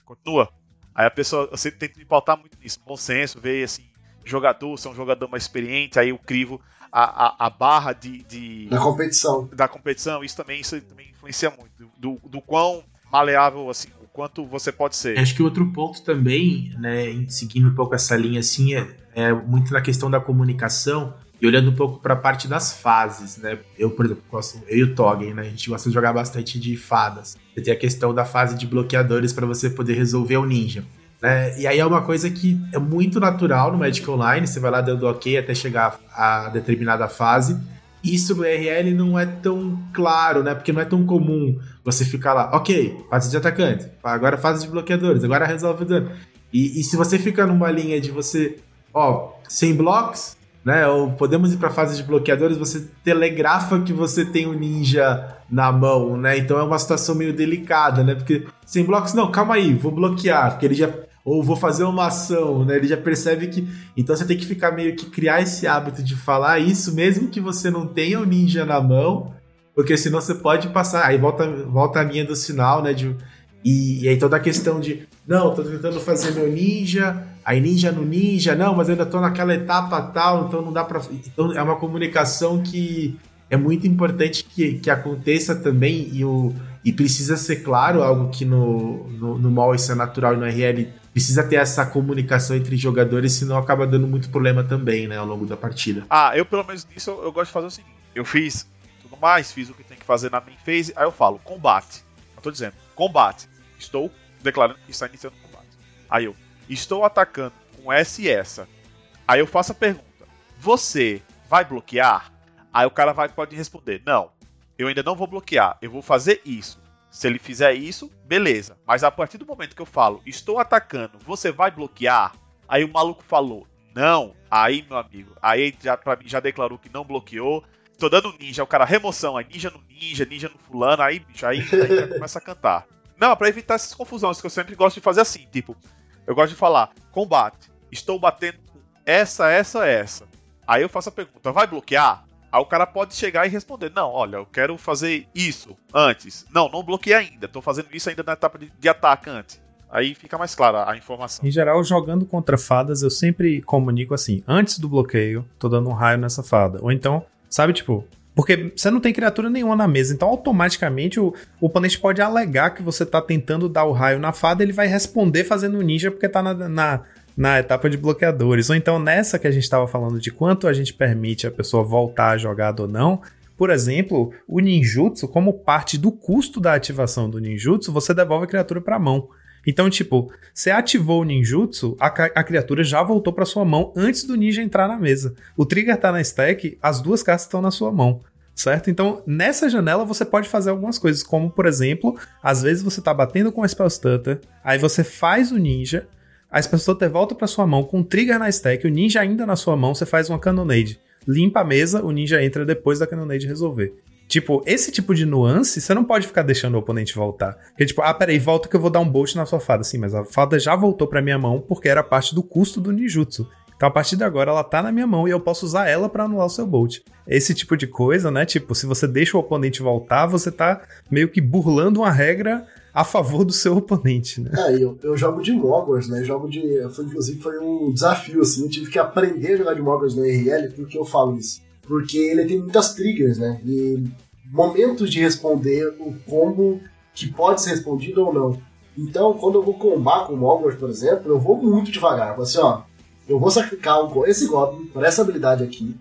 Continua. Aí a pessoa, você tenta me pautar muito nisso, bom senso, ver assim, jogador, ser um jogador mais experiente, aí eu crivo a, a, a barra de, de, Da competição. Da competição, isso também, isso também influencia muito. Do, do quão maleável, assim, o quanto você pode ser. Acho que outro ponto também, né, seguindo um pouco essa linha assim, é, é muito na questão da comunicação e olhando um pouco para a parte das fases, né? Eu, por exemplo, gosto, eu e o Toggen, né? A gente gosta de jogar bastante de fadas. Você tem a questão da fase de bloqueadores para você poder resolver o ninja. É, e aí é uma coisa que é muito natural no Magic Online, você vai lá dando ok até chegar a determinada fase. Isso no RL não é tão claro, né? Porque não é tão comum você ficar lá, ok, fase de atacante, agora fase de bloqueadores, agora resolve o dano. E, e se você fica numa linha de você, ó, sem blocos, né? Ou podemos ir para fase de bloqueadores, você telegrafa que você tem o um ninja na mão, né? Então é uma situação meio delicada, né? Porque sem blocos, não, calma aí, vou bloquear, porque ele já ou vou fazer uma ação, né? Ele já percebe que. Então você tem que ficar meio que criar esse hábito de falar isso, mesmo que você não tenha o ninja na mão, porque senão você pode passar. Aí volta, volta a linha do sinal, né? De, e, e aí toda a questão de. Não, tô tentando fazer meu ninja, aí ninja no ninja, não, mas ainda tô naquela etapa tal, então não dá pra. Então é uma comunicação que é muito importante que, que aconteça também e, o, e precisa ser claro, algo que no, no, no MOL isso é natural e no RL precisa ter essa comunicação entre jogadores, senão acaba dando muito problema também, né, ao longo da partida. Ah, eu pelo menos nisso eu, eu gosto de fazer o seguinte: eu fiz tudo mais, fiz o que tem que fazer na main phase, aí eu falo combate. Eu tô dizendo, combate. Estou declarando que está iniciando o combate. Aí eu estou atacando com essa e essa. Aí eu faço a pergunta: você vai bloquear? Aí o cara vai, pode responder: não, eu ainda não vou bloquear, eu vou fazer isso. Se ele fizer isso, beleza. Mas a partir do momento que eu falo, estou atacando, você vai bloquear? Aí o maluco falou, não. Aí, meu amigo, aí já, pra mim já declarou que não bloqueou. Tô dando ninja, o cara, remoção, aí ninja no ninja, ninja no fulano, aí, bicho, aí, aí começa a cantar. Não, para evitar essas confusões, que eu sempre gosto de fazer assim, tipo, eu gosto de falar, combate, estou batendo com essa, essa, essa. Aí eu faço a pergunta, vai bloquear? Aí o cara pode chegar e responder: Não, olha, eu quero fazer isso antes. Não, não bloqueei ainda. Estou fazendo isso ainda na etapa de, de ataque antes. Aí fica mais clara a informação. Em geral, jogando contra fadas, eu sempre comunico assim: antes do bloqueio, tô dando um raio nessa fada. Ou então, sabe, tipo, porque você não tem criatura nenhuma na mesa, então automaticamente o, o oponente pode alegar que você tá tentando dar o raio na fada, ele vai responder fazendo ninja porque tá na, na, na etapa de bloqueadores. Ou então nessa que a gente estava falando de quanto a gente permite a pessoa voltar a jogada ou não. Por exemplo, o ninjutsu, como parte do custo da ativação do ninjutsu, você devolve a criatura para a mão. Então, tipo, você ativou o ninjutsu, a, a criatura já voltou para sua mão antes do ninja entrar na mesa. O trigger tá na stack, as duas cartas estão na sua mão certo? Então, nessa janela você pode fazer algumas coisas, como por exemplo, às vezes você tá batendo com o Spell Stutter, aí você faz o ninja, a Spellstutter volta para sua mão com o trigger na stack, o ninja ainda na sua mão, você faz uma Cannonade. Limpa a mesa, o ninja entra depois da Cannonade resolver. Tipo, esse tipo de nuance, você não pode ficar deixando o oponente voltar. Porque, tipo, ah, peraí, volta que eu vou dar um bolt na sua fada. Sim, mas a fada já voltou pra minha mão porque era parte do custo do ninjutsu. Então, a partir de agora, ela tá na minha mão e eu posso usar ela para anular o seu bolt. Esse tipo de coisa, né? Tipo, se você deixa o oponente voltar, você tá meio que burlando uma regra a favor do seu oponente, né? É, eu, eu jogo de Moggers, né? Jogo de. Foi, inclusive foi um desafio, assim. Eu tive que aprender a jogar de Moggers no RL, porque eu falo isso. Porque ele tem muitas triggers, né? E momentos de responder o combo que pode ser respondido ou não. Então, quando eu vou combar com Moggers, por exemplo, eu vou muito devagar. Eu assim, ó, eu vou sacrificar esse Goblin por essa habilidade aqui.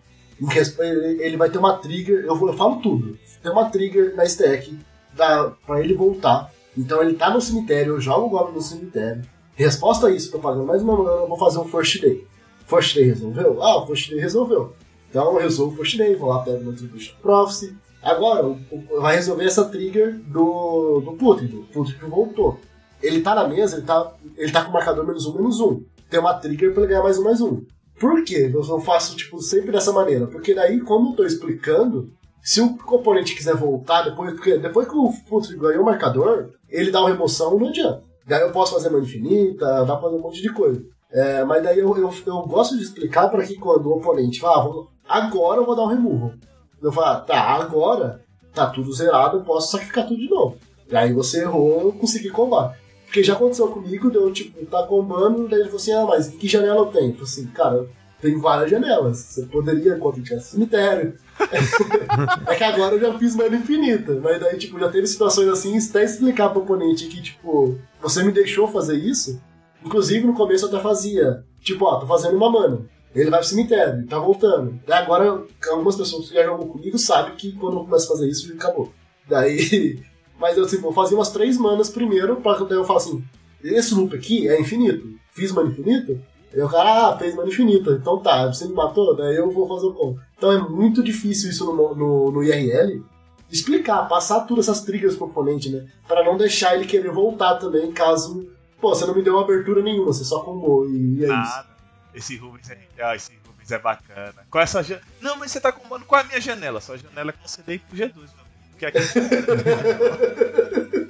Ele vai ter uma trigger, eu, vou, eu falo tudo. Tem uma trigger na stack para ele voltar então ele tá no cemitério, eu jogo o Goblin no cemitério. resposta a isso, tô pagando mais uma mana, eu vou fazer um First Day. First Day resolveu? Ah, o First Day resolveu. Então eu resolvo o First Day, vou lá, pego meu Tribution Prophecy. Agora, o- o- vai resolver essa trigger do, do Putrid. O Putrid voltou. Ele tá na mesa, ele tá, ele tá com o marcador menos um, menos um. Tem uma trigger pra ele ganhar mais um, mais um. Por quê? Eu eu faço, tipo, sempre dessa maneira. Porque daí, como eu tô explicando, se o oponente quiser voltar, depois, porque depois que o Putrid ganhou o marcador, ele dá uma remoção, não adianta. Daí eu posso fazer mana infinita, dá pra fazer um monte de coisa. É, mas daí eu, eu, eu gosto de explicar para que quando o oponente fala, ah, vamos- agora eu vou dar um removal. Eu falo, ah, tá, agora tá tudo zerado, eu posso sacrificar tudo de novo. E aí você errou, eu consegui combar. Porque já aconteceu comigo, deu tipo, tá combando, daí ele falou assim, ah, mas que janela eu tenho? Eu falei assim, cara, tem várias janelas. Você poderia, enquanto tivesse cemitério. é que agora eu já fiz mana infinita. Mas daí, tipo, já teve situações assim, até explicar pro oponente que, tipo, você me deixou fazer isso. Inclusive, no começo eu até fazia. Tipo, ó, tô fazendo uma mana. Ele vai pro cemitério, tá voltando. Daí agora, algumas pessoas que já jogam comigo sabem que quando eu começo a fazer isso, acabou. Daí. Mas eu, tipo, eu fazia umas três manas primeiro, pra daí eu falo assim: esse loop aqui é infinito. Fiz mana infinita? Aí o cara, ah, fez mana infinita. Então tá, você me matou, daí eu vou fazer o como. Então é muito difícil isso no, no, no IRL. Explicar, passar todas essas triggers pro oponente, né? Pra não deixar ele querer voltar também, caso. Pô, você não me deu abertura nenhuma, você só combou e é isso. Nada. Esse Rubens é. Ah, esse Rubens é bacana. Qual é essa janela? Não, mas você tá combando qual é a minha janela? Sua janela é conceder pro G2, meu amigo. Porque aqui.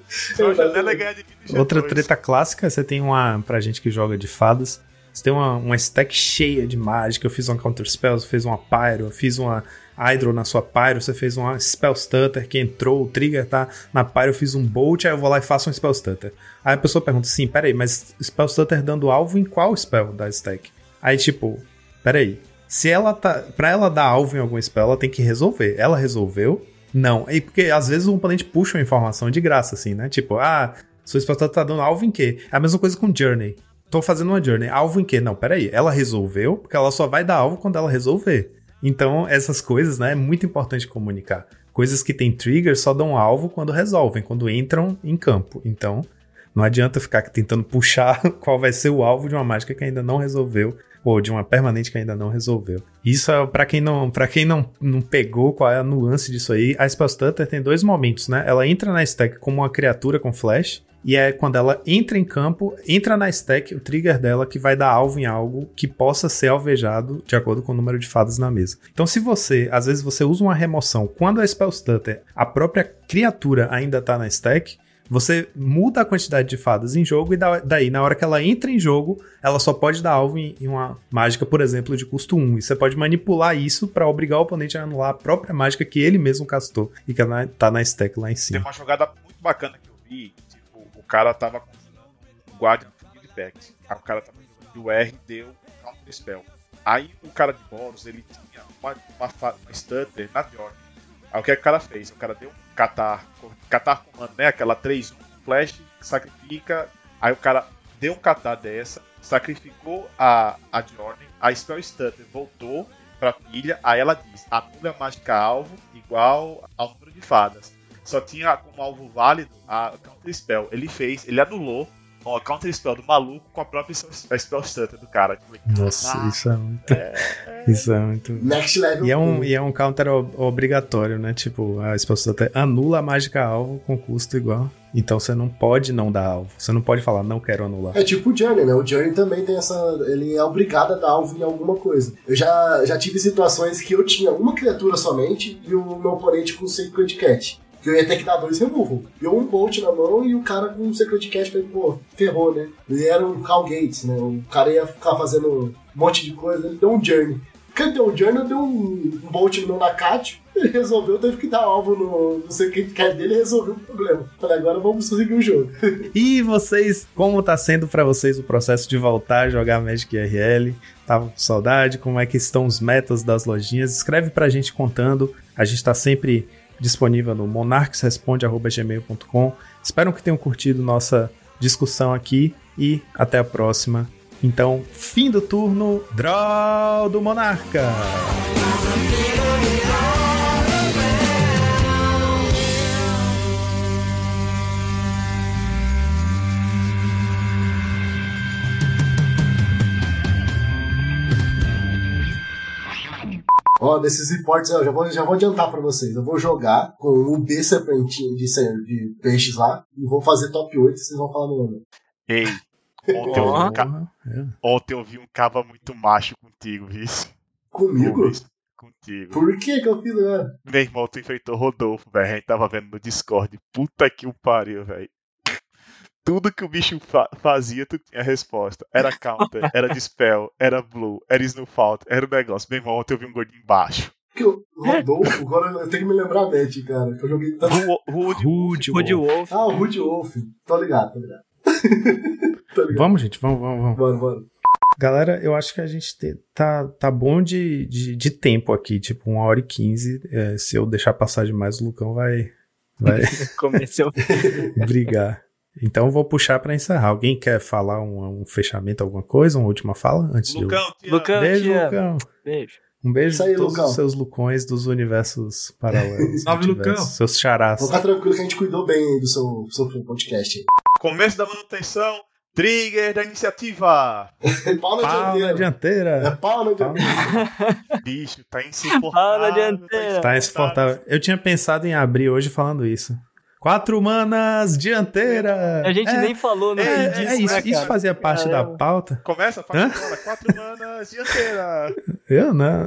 Sua janela é ganhar de vida G2. Outra treta clássica, você tem uma. Pra gente que joga de fadas, você tem uma, uma stack cheia de mágica. Eu fiz uma Counter Spell, você fez uma Pyro, fiz uma Hydro na sua Pyro, você fez uma Spell Stutter que entrou, o trigger tá na Pyro, eu fiz um Bolt, aí eu vou lá e faço um Spell Stutter. Aí a pessoa pergunta assim: peraí, mas Spell Stutter dando alvo em qual spell da stack? Aí tipo, peraí. Se ela tá. Pra ela dar alvo em algum spell, ela tem que resolver. Ela resolveu? Não. E porque às vezes o oponente puxa uma informação de graça, assim, né? Tipo, ah, sua spell tá dando alvo em quê? É a mesma coisa com Journey. Tô fazendo uma Journey. Alvo em quê? Não, peraí. Ela resolveu, porque ela só vai dar alvo quando ela resolver. Então, essas coisas, né? É muito importante comunicar. Coisas que tem trigger só dão alvo quando resolvem, quando entram em campo. Então, não adianta ficar tentando puxar qual vai ser o alvo de uma mágica que ainda não resolveu ou de uma permanente que ainda não resolveu. Isso é para quem não, para quem não, não pegou qual é a nuance disso aí. A Spell Stutter tem dois momentos, né? Ela entra na stack como uma criatura com flash e é quando ela entra em campo, entra na stack, o trigger dela que vai dar alvo em algo que possa ser alvejado de acordo com o número de fadas na mesa. Então, se você, às vezes você usa uma remoção, quando a Spell Stutter, a própria criatura ainda tá na stack, você muda a quantidade de fadas em jogo e da- daí, na hora que ela entra em jogo, ela só pode dar alvo em, uma mágica, por exemplo, de custo 1. E você pode manipular isso pra obrigar o oponente a anular a própria mágica que ele mesmo castou e que tá na stack lá em Tem cima. uma jogada muito bacana que eu vi. Cara tava conjurando o Guardian Field Pact. Aí o cara tava jogando o R deu Counter Spell. Aí o cara de bônus, ele tinha uma, uma, uma stutter na Jordan. Aí o que, é que o cara fez? O cara deu um catar, catar comando, né? Aquela 3 1 flash, sacrifica. Aí o cara deu um catar dessa, sacrificou a, a Jordan, a Spell Stutter voltou pra pilha, aí ela diz: anula mágica alvo igual ao número de fadas. Só tinha como alvo válido a Counter Spell. Ele fez, ele anulou a Counter Spell do maluco com a própria Spell Spell Stutter do cara. Tipo, Nossa, caraca, isso é muito. Isso é muito. Next level. E é, um, e é um counter ob- obrigatório, né? Tipo, a Spell Stutter anula a mágica alvo com custo igual. Então você não pode não dar alvo. Você não pode falar, não quero anular. É tipo o Journey, né? O Journey também tem essa. Ele é obrigado a dar alvo em alguma coisa. Eu já, já tive situações que eu tinha uma criatura somente e o meu oponente com Sacred Cat. Eu ia ter que dar dois removal. Eu um Bolt na mão e o cara com Sacred Cat falei, pô, ferrou, né? Ele era um Cal Gates, né? O cara ia ficar fazendo um monte de coisa, ele deu um Journey. Quando deu um Journey, eu dei um Bolt no meu Nakate, ele resolveu, teve que dar alvo no, Sacred Cat dele e resolveu o problema. Falei, agora vamos seguir o jogo. E vocês, como tá sendo pra vocês o processo de voltar a jogar Magic RL? Tava com saudade? Como é que estão os metas das lojinhas? Escreve pra gente contando. A gente tá sempre disponível no monarquesresponde.gmail.com. Espero que tenham curtido nossa discussão aqui e até a próxima. Então, fim do turno, Draw do Monarca! Ó, desses reportes, eu já vou, já vou adiantar pra vocês. Eu vou jogar com o B serpentinho de, de peixes lá e vou fazer top 8 e vocês vão falar meu nome. Ei, ontem eu, vi um ca- ontem eu vi um cava muito macho contigo, vice. Comigo? Contigo. Por que que eu fiz, né? Meu irmão, tu enfrentou o Rodolfo, velho. A gente tava vendo no Discord. Puta que o pariu, velho. Tudo que o bicho fa- fazia, tu tinha resposta. Era counter, era dispel, era blue, era snowfault, era o negócio. Meu irmão, ontem eu vi um gordinho baixo. Que o Rodolfo, agora eu tenho que me lembrar a Matt, cara. Que eu joguei tanto. Ru- Rude, Rude, Wood Wolf. Ah, o Rude Wolf. Tô ligado, tô ligado. tô ligado. Vamos, gente, vamos, vamos, vamos. Bora, bora. Galera, eu acho que a gente te- tá, tá bom de, de, de tempo aqui, tipo, uma hora e quinze. É, se eu deixar passar demais, o Lucão vai, vai Comecei brigar. Então vou puxar pra encerrar. Alguém quer falar um, um fechamento, alguma coisa? Uma última fala? Antes de eu... Lucão. Lucão, Beijo. Lucão. Beijo. Um beijo aí, a todos Lucão. os seus Lucões dos universos paralelos. Salve, Lucão. Seus charás. Vou ficar tranquilo que a gente cuidou bem do seu, seu podcast aí. Começo da manutenção, trigger da iniciativa. Pau na Pau na dianteira. É dianteira. pau na dianteira. Bicho, tá insuportável. Pau na dianteira. Tá insuportável. Eu tinha pensado em abrir hoje falando isso. Quatro manas, dianteira. A gente é, nem falou no É, disso, é isso, né, isso fazia parte da Caramba. pauta. Começa a quatro manas, dianteira. Eu não.